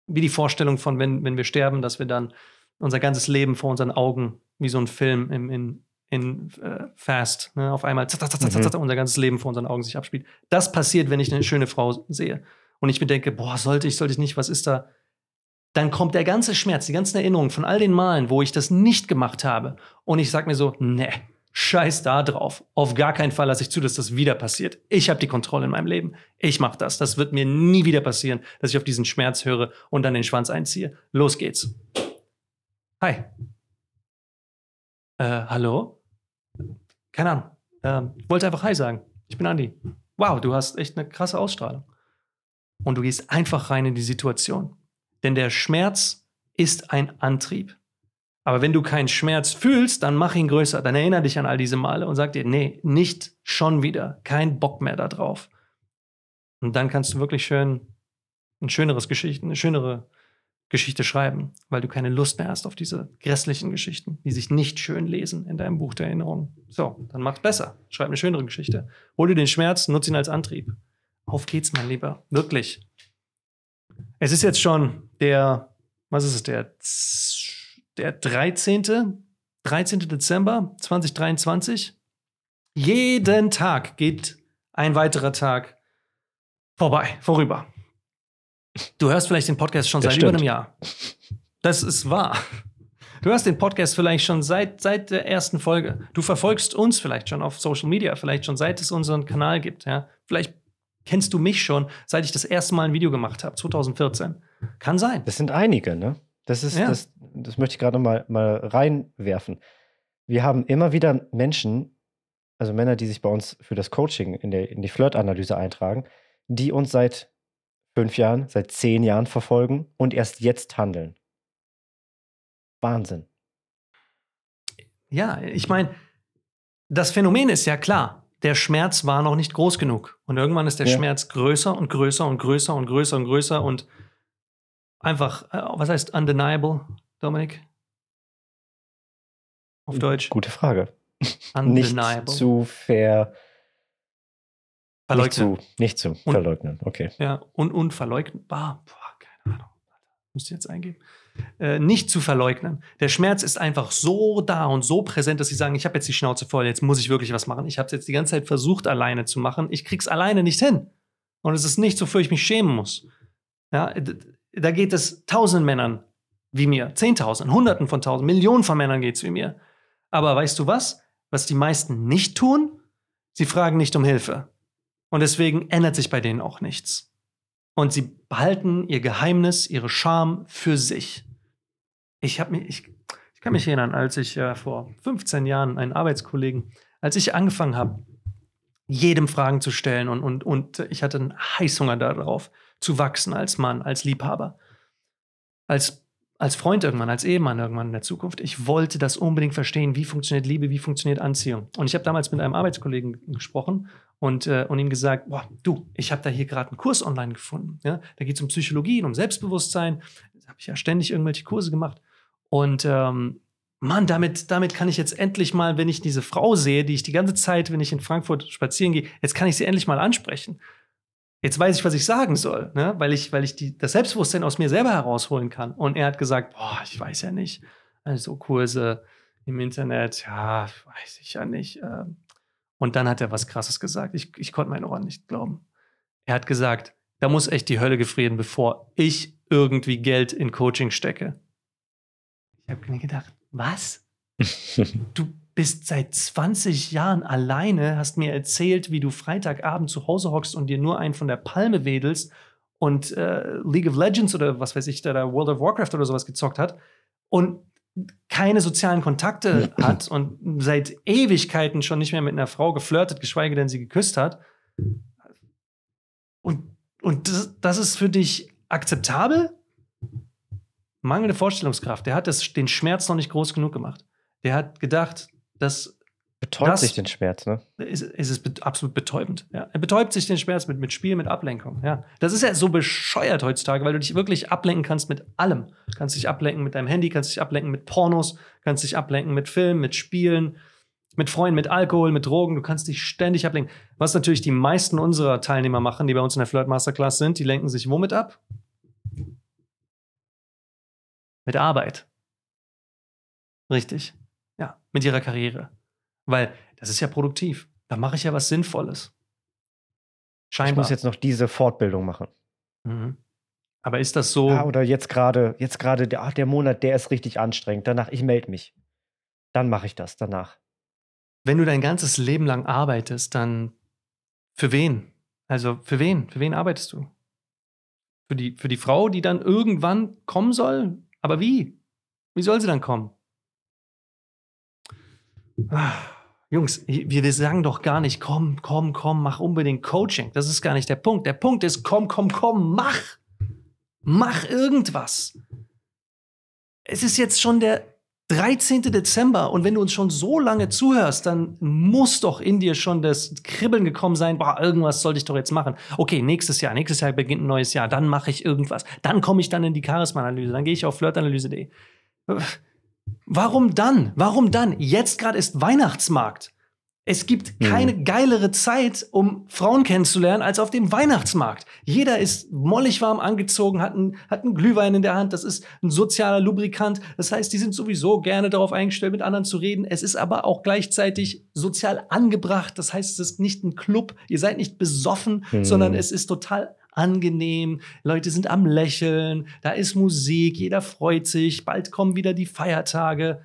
wie die Vorstellung von, wenn, wenn wir sterben, dass wir dann unser ganzes Leben vor unseren Augen, wie so ein Film im, in, in äh, Fast, ne, auf einmal zat, zat, zat, mhm. unser ganzes Leben vor unseren Augen sich abspielt. Das passiert, wenn ich eine schöne Frau sehe. Und ich mir denke, boah, sollte ich, sollte ich nicht, was ist da? Dann kommt der ganze Schmerz, die ganzen Erinnerungen von all den Malen, wo ich das nicht gemacht habe. Und ich sage mir so, ne, scheiß da drauf. Auf gar keinen Fall lasse ich zu, dass das wieder passiert. Ich habe die Kontrolle in meinem Leben. Ich mache das. Das wird mir nie wieder passieren, dass ich auf diesen Schmerz höre und dann den Schwanz einziehe. Los geht's. Hi. Äh, hallo? Keine Ahnung. Ähm, wollte einfach Hi sagen. Ich bin Andi. Wow, du hast echt eine krasse Ausstrahlung. Und du gehst einfach rein in die Situation. Denn der Schmerz ist ein Antrieb. Aber wenn du keinen Schmerz fühlst, dann mach ihn größer. Dann erinnere dich an all diese Male und sag dir, nee, nicht schon wieder. Kein Bock mehr darauf. Und dann kannst du wirklich schön ein schöneres Geschichte, eine schönere Geschichte schreiben, weil du keine Lust mehr hast auf diese grässlichen Geschichten, die sich nicht schön lesen in deinem Buch der Erinnerungen. So, dann mach's besser. Schreib eine schönere Geschichte. Hol dir den Schmerz, nutze ihn als Antrieb. Auf geht's, mein Lieber. Wirklich. Es ist jetzt schon der, was ist es, der, der 13. 13. Dezember 2023. Jeden Tag geht ein weiterer Tag vorbei, vorüber. Du hörst vielleicht den Podcast schon das seit stimmt. über einem Jahr. Das ist wahr. Du hörst den Podcast vielleicht schon seit, seit der ersten Folge. Du verfolgst uns vielleicht schon auf Social Media, vielleicht schon seit es unseren Kanal gibt. Ja? Vielleicht kennst du mich schon, seit ich das erste Mal ein Video gemacht habe, 2014. Kann sein. Das sind einige, ne? Das ist, ja. das, das möchte ich gerade mal, mal reinwerfen. Wir haben immer wieder Menschen, also Männer, die sich bei uns für das Coaching in, der, in die Flirt-Analyse eintragen, die uns seit fünf Jahren, seit zehn Jahren verfolgen und erst jetzt handeln. Wahnsinn. Ja, ich meine, das Phänomen ist ja klar der Schmerz war noch nicht groß genug. Und irgendwann ist der ja. Schmerz größer und größer und größer und größer und größer und einfach, äh, was heißt undeniable, Dominik? Auf Deutsch? Gute Frage. Undeniable. Nicht zu ver. Verleugnen. Nicht zu, nicht zu verleugnen, okay. Ja, und unverleugnbar. Boah, keine Ahnung. Müsste jetzt eingeben. Äh, nicht zu verleugnen. Der Schmerz ist einfach so da und so präsent, dass sie sagen, ich habe jetzt die Schnauze voll, jetzt muss ich wirklich was machen. Ich habe es jetzt die ganze Zeit versucht, alleine zu machen. Ich krieg's alleine nicht hin. Und es ist nicht, wofür ich mich schämen muss. Ja, da geht es tausenden Männern wie mir, zehntausend, hunderten von tausend, Millionen von Männern geht es wie mir. Aber weißt du was? Was die meisten nicht tun? Sie fragen nicht um Hilfe. Und deswegen ändert sich bei denen auch nichts. Und sie behalten ihr Geheimnis, ihre Scham für sich. Ich habe mich, ich, ich, kann mich erinnern, als ich äh, vor 15 Jahren einen Arbeitskollegen, als ich angefangen habe, jedem Fragen zu stellen und, und, und ich hatte einen Heißhunger darauf, zu wachsen als Mann, als Liebhaber, als, als Freund irgendwann, als Ehemann irgendwann in der Zukunft. Ich wollte das unbedingt verstehen, wie funktioniert Liebe, wie funktioniert Anziehung. Und ich habe damals mit einem Arbeitskollegen gesprochen und, äh, und ihm gesagt, boah, du, ich habe da hier gerade einen Kurs online gefunden. Ja? Da geht es um Psychologie und um Selbstbewusstsein. Da habe ich ja ständig irgendwelche Kurse gemacht. Und ähm, Mann, damit, damit kann ich jetzt endlich mal, wenn ich diese Frau sehe, die ich die ganze Zeit, wenn ich in Frankfurt spazieren gehe, jetzt kann ich sie endlich mal ansprechen. Jetzt weiß ich, was ich sagen soll, ne? weil ich, weil ich die, das Selbstbewusstsein aus mir selber herausholen kann. Und er hat gesagt, boah, ich weiß ja nicht. Also Kurse im Internet, ja, weiß ich ja nicht. Ähm. Und dann hat er was Krasses gesagt. Ich, ich konnte meinen Ohren nicht glauben. Er hat gesagt, da muss echt die Hölle gefrieren, bevor ich irgendwie Geld in Coaching stecke. Ich habe mir gedacht, was? du bist seit 20 Jahren alleine, hast mir erzählt, wie du Freitagabend zu Hause hockst und dir nur einen von der Palme wedelst und äh, League of Legends oder was weiß ich, da World of Warcraft oder sowas gezockt hat. Und keine sozialen Kontakte hat und seit Ewigkeiten schon nicht mehr mit einer Frau geflirtet, geschweige denn sie geküsst hat. Und, und das, das ist für dich akzeptabel? Mangelnde Vorstellungskraft. Der hat das, den Schmerz noch nicht groß genug gemacht. Der hat gedacht, dass Betäubt Das- sich den Schmerz, ne? ist, ist es bet- absolut betäubend. Ja. Er betäubt sich den Schmerz mit, mit Spiel, mit Ablenkung. Ja. Das ist ja so bescheuert heutzutage, weil du dich wirklich ablenken kannst mit allem. Du kannst dich ablenken mit deinem Handy, kannst dich ablenken mit Pornos, kannst dich ablenken mit Filmen, mit Spielen, mit Freunden, mit Alkohol, mit Drogen. Du kannst dich ständig ablenken. Was natürlich die meisten unserer Teilnehmer machen, die bei uns in der Flirt Masterclass sind, die lenken sich womit ab? Mit Arbeit. Richtig. Ja, mit ihrer Karriere. Weil das ist ja produktiv. Da mache ich ja was Sinnvolles. Ich Scheinbar. muss jetzt noch diese Fortbildung machen. mhm. Aber ist das so? Ah, oder jetzt gerade, jetzt gerade, der, ah, der Monat, der ist richtig anstrengend. Danach, ich melde mich. Dann mache ich das danach. wenn du dein ganzes Leben lang arbeitest, dann für wen? Also für wen? Für wen arbeitest du? Für die, für die Frau, die dann irgendwann kommen soll? Aber wie? Wie soll sie dann kommen? Ah, Jungs, wir, wir sagen doch gar nicht, komm, komm, komm, mach unbedingt Coaching. Das ist gar nicht der Punkt. Der Punkt ist, komm, komm, komm, mach. Mach irgendwas. Es ist jetzt schon der 13. Dezember und wenn du uns schon so lange zuhörst, dann muss doch in dir schon das Kribbeln gekommen sein, boah, irgendwas sollte ich doch jetzt machen. Okay, nächstes Jahr, nächstes Jahr beginnt ein neues Jahr, dann mache ich irgendwas. Dann komme ich dann in die Charisma-Analyse, dann gehe ich auf flirtanalyse.de. Warum dann? Warum dann? Jetzt gerade ist Weihnachtsmarkt. Es gibt keine geilere Zeit, um Frauen kennenzulernen, als auf dem Weihnachtsmarkt. Jeder ist mollig warm angezogen, hat einen, hat einen Glühwein in der Hand. Das ist ein sozialer Lubrikant. Das heißt, die sind sowieso gerne darauf eingestellt, mit anderen zu reden. Es ist aber auch gleichzeitig sozial angebracht. Das heißt, es ist nicht ein Club. Ihr seid nicht besoffen, Hm. sondern es ist total angenehm. Leute sind am Lächeln. Da ist Musik. Jeder freut sich. Bald kommen wieder die Feiertage.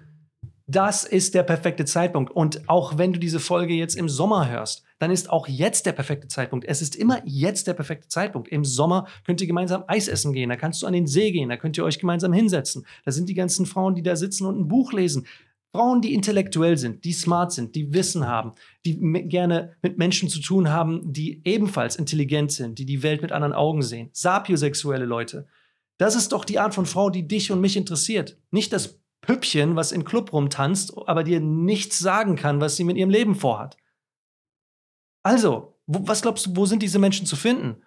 Das ist der perfekte Zeitpunkt. Und auch wenn du diese Folge jetzt im Sommer hörst, dann ist auch jetzt der perfekte Zeitpunkt. Es ist immer jetzt der perfekte Zeitpunkt. Im Sommer könnt ihr gemeinsam Eis essen gehen, da kannst du an den See gehen, da könnt ihr euch gemeinsam hinsetzen. Da sind die ganzen Frauen, die da sitzen und ein Buch lesen. Frauen, die intellektuell sind, die smart sind, die Wissen haben, die gerne mit Menschen zu tun haben, die ebenfalls intelligent sind, die die Welt mit anderen Augen sehen. Sapiosexuelle Leute. Das ist doch die Art von Frau, die dich und mich interessiert. Nicht das Püppchen, was im Club rumtanzt, aber dir nichts sagen kann, was sie mit ihrem Leben vorhat. Also, wo, was glaubst du, wo sind diese Menschen zu finden?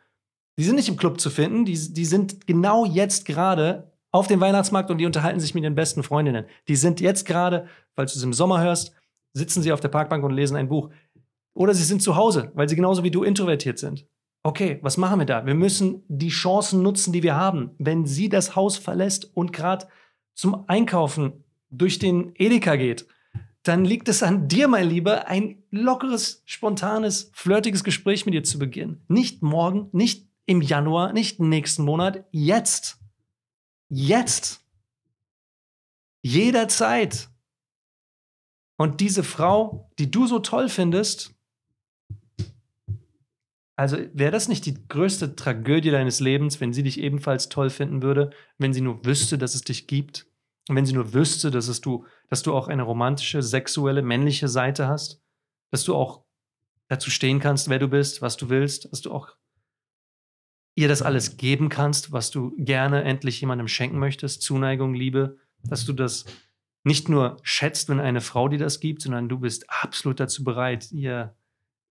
Die sind nicht im Club zu finden, die, die sind genau jetzt gerade auf dem Weihnachtsmarkt und die unterhalten sich mit ihren besten Freundinnen. Die sind jetzt gerade, falls du es im Sommer hörst, sitzen sie auf der Parkbank und lesen ein Buch. Oder sie sind zu Hause, weil sie genauso wie du introvertiert sind. Okay, was machen wir da? Wir müssen die Chancen nutzen, die wir haben. Wenn sie das Haus verlässt und gerade zum Einkaufen durch den Edeka geht, dann liegt es an dir, mein Lieber, ein lockeres, spontanes, flirtiges Gespräch mit dir zu beginnen. Nicht morgen, nicht im Januar, nicht nächsten Monat, jetzt. Jetzt. Jederzeit. Und diese Frau, die du so toll findest, also wäre das nicht die größte Tragödie deines Lebens, wenn sie dich ebenfalls toll finden würde, wenn sie nur wüsste, dass es dich gibt? Und wenn sie nur wüsste, dass, es du, dass du auch eine romantische, sexuelle, männliche Seite hast? Dass du auch dazu stehen kannst, wer du bist, was du willst, dass du auch ihr das alles geben kannst, was du gerne endlich jemandem schenken möchtest, Zuneigung, Liebe, dass du das nicht nur schätzt, wenn eine Frau dir das gibt, sondern du bist absolut dazu bereit, ihr,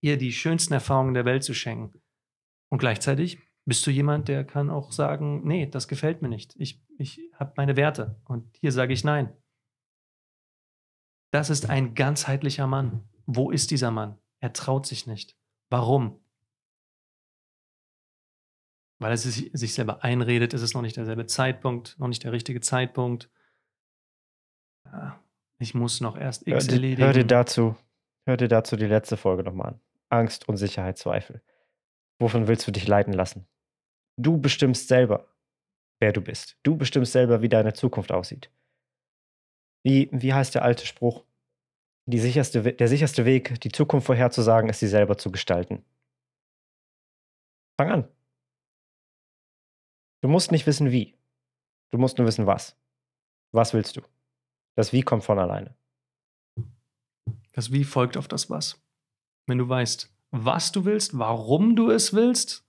ihr die schönsten Erfahrungen der Welt zu schenken. Und gleichzeitig bist du jemand, der kann auch sagen, nee, das gefällt mir nicht. Ich, ich habe meine Werte und hier sage ich nein. Das ist ein ganzheitlicher Mann. Wo ist dieser Mann? Er traut sich nicht. Warum? Weil er sich, selber einredet, es ist noch nicht derselbe Zeitpunkt, noch nicht der richtige Zeitpunkt. Ja, ich muss noch erst Hör X dir, erledigen. hör dir dazu, hör dir dazu die letzte Folge nochmal an. Angst, Unsicherheit, Zweifel. Wovon willst du dich leiten lassen? Du bestimmst selber, wer du bist. Du bestimmst selber, wie deine Zukunft aussieht. Wie, wie heißt der alte Spruch? Sicherste, der sicherste Weg, die Zukunft vorherzusagen, ist sie selber zu gestalten. Fang an. Du musst nicht wissen, wie. Du musst nur wissen, was. Was willst du? Das Wie kommt von alleine. Das Wie folgt auf das Was. Wenn du weißt, was du willst, warum du es willst,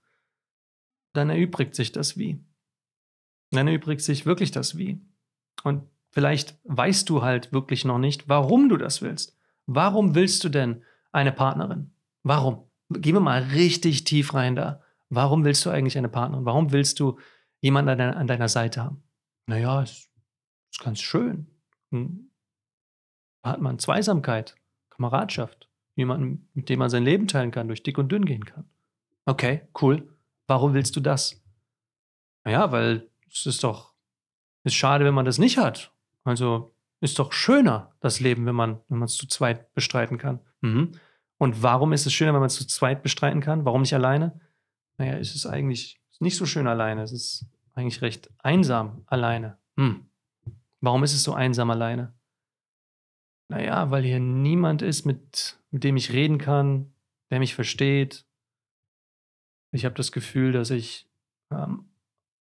dann erübrigt sich das Wie. Dann erübrigt sich wirklich das Wie. Und vielleicht weißt du halt wirklich noch nicht, warum du das willst. Warum willst du denn eine Partnerin? Warum? Gehen wir mal richtig tief rein da. Warum willst du eigentlich eine Partnerin? Warum willst du jemanden an deiner, an deiner Seite haben? Naja, es ist ganz schön. Hm. Da hat man Zweisamkeit, Kameradschaft, jemanden, mit dem man sein Leben teilen kann, durch dick und dünn gehen kann. Okay, cool. Warum willst du das? Naja, weil es ist doch, ist schade, wenn man das nicht hat. Also ist doch schöner, das Leben, wenn man es zu zweit bestreiten kann. Mhm. Und warum ist es schöner, wenn man es zu zweit bestreiten kann? Warum nicht alleine? Naja, es ist eigentlich nicht so schön alleine. Es ist eigentlich recht einsam alleine. Hm. Warum ist es so einsam alleine? Naja, weil hier niemand ist, mit, mit dem ich reden kann, der mich versteht. Ich habe das Gefühl, dass ich ähm,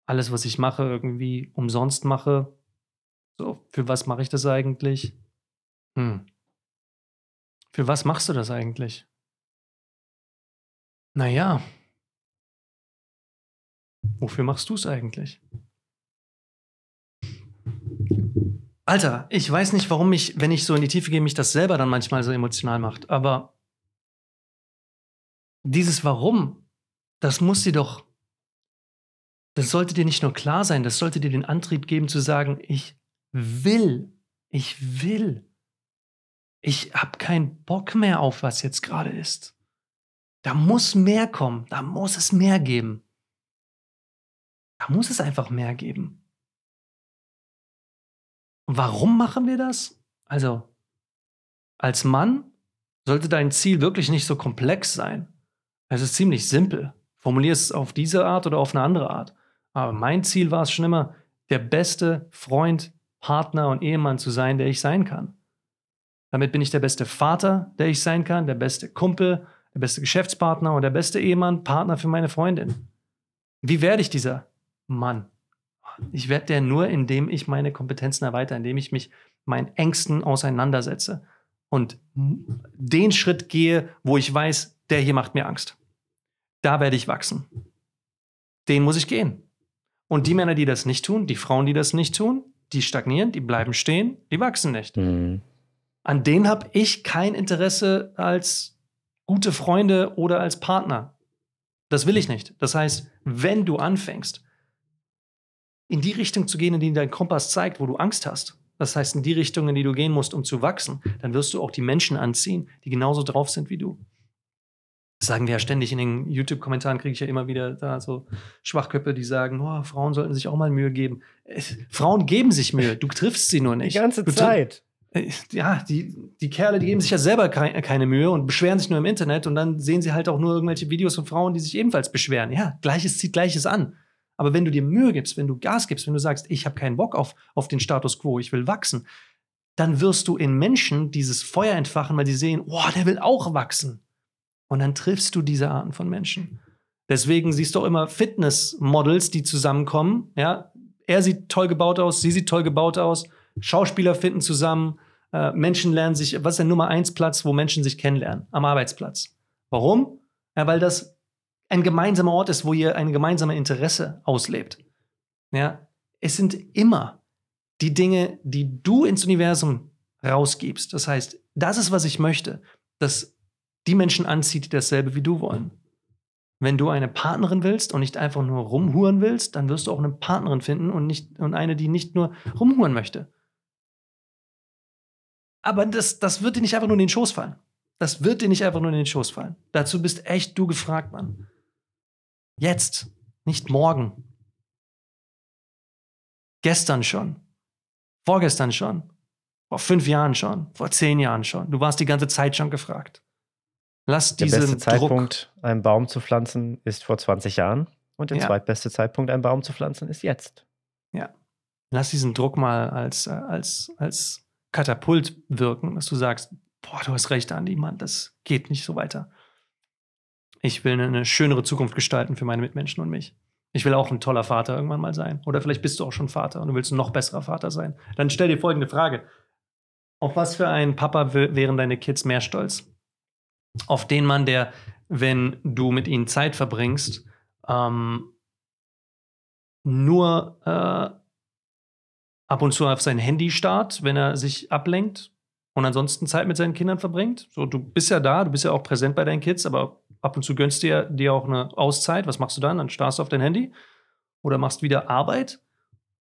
alles, was ich mache, irgendwie umsonst mache. So, für was mache ich das eigentlich? Hm. Für was machst du das eigentlich? Naja, wofür machst du es eigentlich? Alter, ich weiß nicht, warum mich, wenn ich so in die Tiefe gehe, mich das selber dann manchmal so emotional macht, aber dieses Warum, das muss dir doch, das sollte dir nicht nur klar sein, das sollte dir den Antrieb geben zu sagen, ich will, ich will. Ich habe keinen Bock mehr auf, was jetzt gerade ist. Da muss mehr kommen, da muss es mehr geben. Da muss es einfach mehr geben. Warum machen wir das? Also, als Mann sollte dein Ziel wirklich nicht so komplex sein. Es ist ziemlich simpel. Formulier es auf diese Art oder auf eine andere Art. Aber mein Ziel war es schon immer, der beste Freund, Partner und Ehemann zu sein, der ich sein kann. Damit bin ich der beste Vater, der ich sein kann, der beste Kumpel, der beste Geschäftspartner und der beste Ehemann, Partner für meine Freundin. Wie werde ich dieser Mann? Ich werde der nur, indem ich meine Kompetenzen erweitere, indem ich mich meinen Ängsten auseinandersetze und den Schritt gehe, wo ich weiß, der hier macht mir Angst. Da werde ich wachsen. Den muss ich gehen. Und die Männer, die das nicht tun, die Frauen, die das nicht tun, die stagnieren, die bleiben stehen, die wachsen nicht. Mhm. An denen habe ich kein Interesse als gute Freunde oder als Partner. Das will ich nicht. Das heißt, wenn du anfängst, in die Richtung zu gehen, in die dein Kompass zeigt, wo du Angst hast. Das heißt, in die Richtung, in die du gehen musst, um zu wachsen, dann wirst du auch die Menschen anziehen, die genauso drauf sind wie du. Das sagen wir ja ständig in den YouTube-Kommentaren, kriege ich ja immer wieder da so Schwachköpfe, die sagen, oh, Frauen sollten sich auch mal Mühe geben. Frauen geben sich Mühe, du triffst sie nur nicht. Die ganze Zeit. Äh, ja, die, die Kerle, die geben sich ja selber keine Mühe und beschweren sich nur im Internet und dann sehen sie halt auch nur irgendwelche Videos von Frauen, die sich ebenfalls beschweren. Ja, Gleiches zieht Gleiches an. Aber wenn du dir Mühe gibst, wenn du Gas gibst, wenn du sagst, ich habe keinen Bock auf, auf den Status quo, ich will wachsen, dann wirst du in Menschen dieses Feuer entfachen, weil die sehen, oh, der will auch wachsen. Und dann triffst du diese Arten von Menschen. Deswegen siehst du auch immer Fitnessmodels, die zusammenkommen. Ja? Er sieht toll gebaut aus, sie sieht toll gebaut aus. Schauspieler finden zusammen. Äh, Menschen lernen sich, was ist der Nummer eins Platz, wo Menschen sich kennenlernen? Am Arbeitsplatz. Warum? Ja, weil das ein gemeinsamer Ort ist, wo ihr ein gemeinsames Interesse auslebt. Ja, es sind immer die Dinge, die du ins Universum rausgibst. Das heißt, das ist, was ich möchte, dass die Menschen anzieht, die dasselbe wie du wollen. Wenn du eine Partnerin willst und nicht einfach nur rumhuren willst, dann wirst du auch eine Partnerin finden und, nicht, und eine, die nicht nur rumhuren möchte. Aber das, das wird dir nicht einfach nur in den Schoß fallen. Das wird dir nicht einfach nur in den Schoß fallen. Dazu bist echt du gefragt, Mann. Jetzt, nicht morgen. Gestern schon. Vorgestern schon. Vor fünf Jahren schon. Vor zehn Jahren schon. Du warst die ganze Zeit schon gefragt. Lass diesen Der beste Zeitpunkt, Druck einen Baum zu pflanzen, ist vor 20 Jahren. Und der ja. zweitbeste Zeitpunkt, einen Baum zu pflanzen, ist jetzt. Ja. Lass diesen Druck mal als, äh, als, als Katapult wirken, dass du sagst, boah, du hast recht, Andi, Mann, das geht nicht so weiter. Ich will eine schönere Zukunft gestalten für meine Mitmenschen und mich. Ich will auch ein toller Vater irgendwann mal sein. Oder vielleicht bist du auch schon Vater und du willst ein noch besserer Vater sein. Dann stell dir folgende Frage. Auf was für einen Papa wären deine Kids mehr stolz? Auf den Mann, der, wenn du mit ihnen Zeit verbringst, ähm, nur äh, ab und zu auf sein Handy starrt, wenn er sich ablenkt und ansonsten Zeit mit seinen Kindern verbringt. So, du bist ja da, du bist ja auch präsent bei deinen Kids, aber ab und zu gönnst dir dir auch eine Auszeit. Was machst du dann? Dann starrst du auf dein Handy oder machst wieder Arbeit.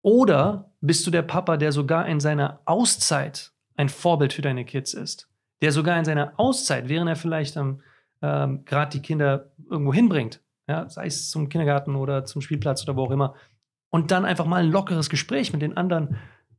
Oder bist du der Papa, der sogar in seiner Auszeit ein Vorbild für deine Kids ist? Der sogar in seiner Auszeit, während er vielleicht ähm, gerade die Kinder irgendwo hinbringt, ja, sei es zum Kindergarten oder zum Spielplatz oder wo auch immer, und dann einfach mal ein lockeres Gespräch mit den anderen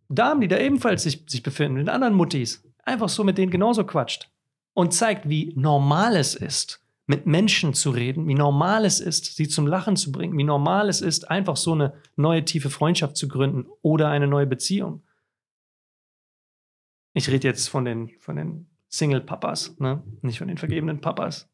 Damen, die da ebenfalls sich, sich befinden, mit den anderen Muttis, einfach so mit denen genauso quatscht und zeigt, wie normal es ist, mit Menschen zu reden, wie normal es ist, sie zum Lachen zu bringen, wie normal es ist, einfach so eine neue tiefe Freundschaft zu gründen oder eine neue Beziehung. Ich rede jetzt von den, von den Single-Papas, ne? nicht von den vergebenen Papas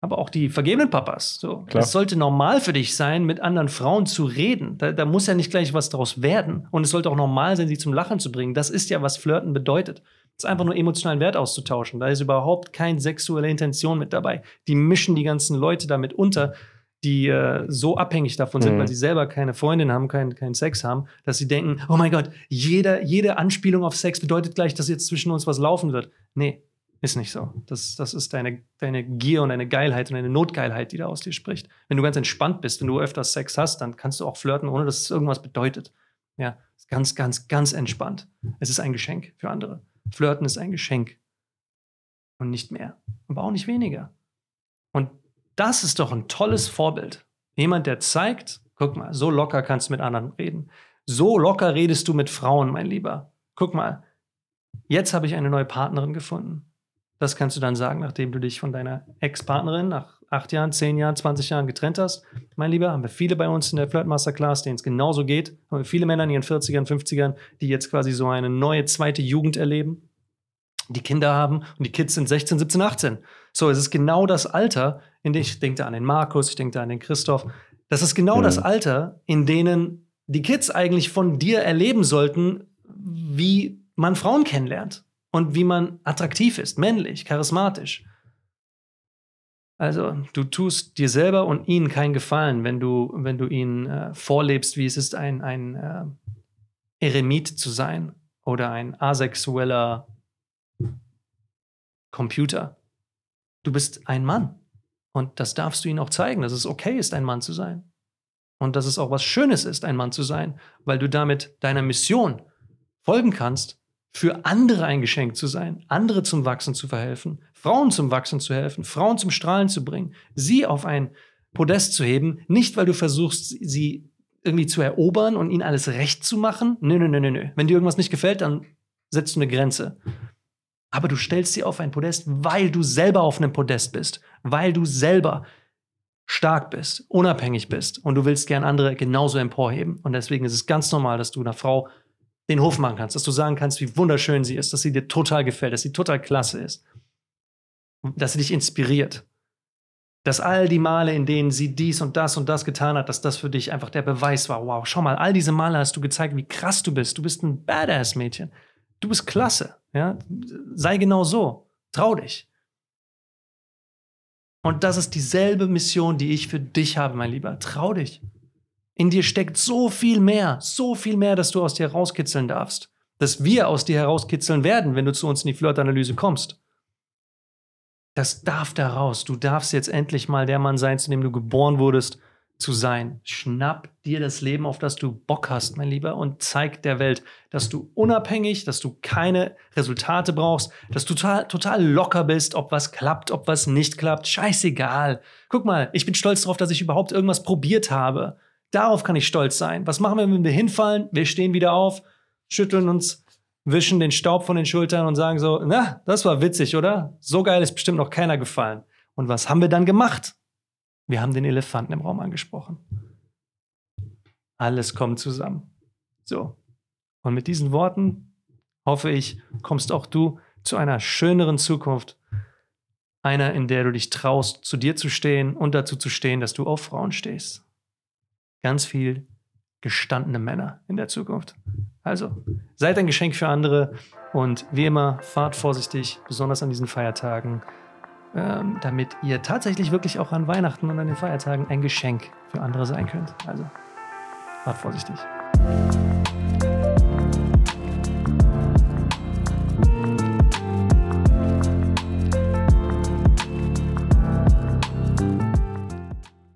aber auch die vergebenen Papas. So. Es sollte normal für dich sein, mit anderen Frauen zu reden. Da, da, muss ja nicht gleich was daraus werden. Und es sollte auch normal sein, sie zum Lachen zu bringen. Das ist ja, was Flirten bedeutet. Es ist einfach nur emotionalen Wert auszutauschen. Da ist überhaupt keine sexuelle Intention mit dabei. Die mischen die ganzen Leute damit unter, die äh, so abhängig davon sind, mhm. weil sie selber keine Freundin haben, keinen kein Sex haben, dass sie denken, oh mein Gott, jeder, jede Anspielung auf Sex bedeutet gleich, dass jetzt zwischen uns was laufen wird. Nee, ist nicht so. Das, das ist deine, deine Gier und deine Geilheit und deine Notgeilheit, die da aus dir spricht. Wenn du ganz entspannt bist, wenn du öfters Sex hast, dann kannst du auch flirten, ohne dass es irgendwas bedeutet. Ja, ganz, ganz, ganz entspannt. Es ist ein Geschenk für andere. Flirten ist ein Geschenk. Und nicht mehr. Aber auch nicht weniger. Und das ist doch ein tolles Vorbild. Jemand, der zeigt, guck mal, so locker kannst du mit anderen reden. So locker redest du mit Frauen, mein Lieber. Guck mal, jetzt habe ich eine neue Partnerin gefunden. Das kannst du dann sagen, nachdem du dich von deiner Ex-Partnerin nach acht Jahren, zehn Jahren, 20 Jahren getrennt hast. Mein Lieber, haben wir viele bei uns in der Flirt Masterclass, denen es genauso geht. Haben wir viele Männer in ihren 40ern, 50ern, die jetzt quasi so eine neue zweite Jugend erleben, die Kinder haben und die Kids sind 16, 17, 18. So, es ist genau das Alter, in dem ich denke da an den Markus, ich denke da an den Christoph. Das ist genau mhm. das Alter, in denen die Kids eigentlich von dir erleben sollten, wie man Frauen kennenlernt und wie man attraktiv ist, männlich, charismatisch. Also, du tust dir selber und ihnen keinen Gefallen, wenn du, wenn du ihnen äh, vorlebst, wie es ist, ein, ein äh, Eremit zu sein oder ein asexueller Computer. Du bist ein Mann. Und das darfst du ihnen auch zeigen, dass es okay ist, ein Mann zu sein. Und dass es auch was Schönes ist, ein Mann zu sein, weil du damit deiner Mission folgen kannst für andere ein Geschenk zu sein, andere zum Wachsen zu verhelfen, Frauen zum Wachsen zu helfen, Frauen zum Strahlen zu bringen, sie auf ein Podest zu heben, nicht weil du versuchst, sie irgendwie zu erobern und ihnen alles recht zu machen. Nö, nö, nö, nö, nö. Wenn dir irgendwas nicht gefällt, dann setzt du eine Grenze. Aber du stellst sie auf ein Podest, weil du selber auf einem Podest bist, weil du selber stark bist, unabhängig bist und du willst gern andere genauso emporheben. Und deswegen ist es ganz normal, dass du einer Frau den Hof machen kannst, dass du sagen kannst, wie wunderschön sie ist, dass sie dir total gefällt, dass sie total klasse ist, dass sie dich inspiriert. Dass all die Male, in denen sie dies und das und das getan hat, dass das für dich einfach der Beweis war. Wow, schau mal, all diese Male hast du gezeigt, wie krass du bist. Du bist ein Badass-Mädchen. Du bist klasse. Ja? Sei genau so. Trau dich. Und das ist dieselbe Mission, die ich für dich habe, mein Lieber. Trau dich. In dir steckt so viel mehr, so viel mehr, dass du aus dir herauskitzeln darfst. Dass wir aus dir herauskitzeln werden, wenn du zu uns in die Flirtanalyse kommst. Das darf da raus. Du darfst jetzt endlich mal der Mann sein, zu dem du geboren wurdest, zu sein. Schnapp dir das Leben, auf das du Bock hast, mein Lieber, und zeig der Welt, dass du unabhängig, dass du keine Resultate brauchst, dass du total, total locker bist, ob was klappt, ob was nicht klappt. Scheißegal. Guck mal, ich bin stolz darauf, dass ich überhaupt irgendwas probiert habe. Darauf kann ich stolz sein. Was machen wir, wenn wir hinfallen? Wir stehen wieder auf, schütteln uns, wischen den Staub von den Schultern und sagen so, na, das war witzig, oder? So geil ist bestimmt noch keiner gefallen. Und was haben wir dann gemacht? Wir haben den Elefanten im Raum angesprochen. Alles kommt zusammen. So. Und mit diesen Worten hoffe ich, kommst auch du zu einer schöneren Zukunft. Einer, in der du dich traust, zu dir zu stehen und dazu zu stehen, dass du auf Frauen stehst ganz viel gestandene Männer in der Zukunft. Also, seid ein Geschenk für andere. Und wie immer, fahrt vorsichtig, besonders an diesen Feiertagen, ähm, damit ihr tatsächlich wirklich auch an Weihnachten und an den Feiertagen ein Geschenk für andere sein könnt. Also, fahrt vorsichtig.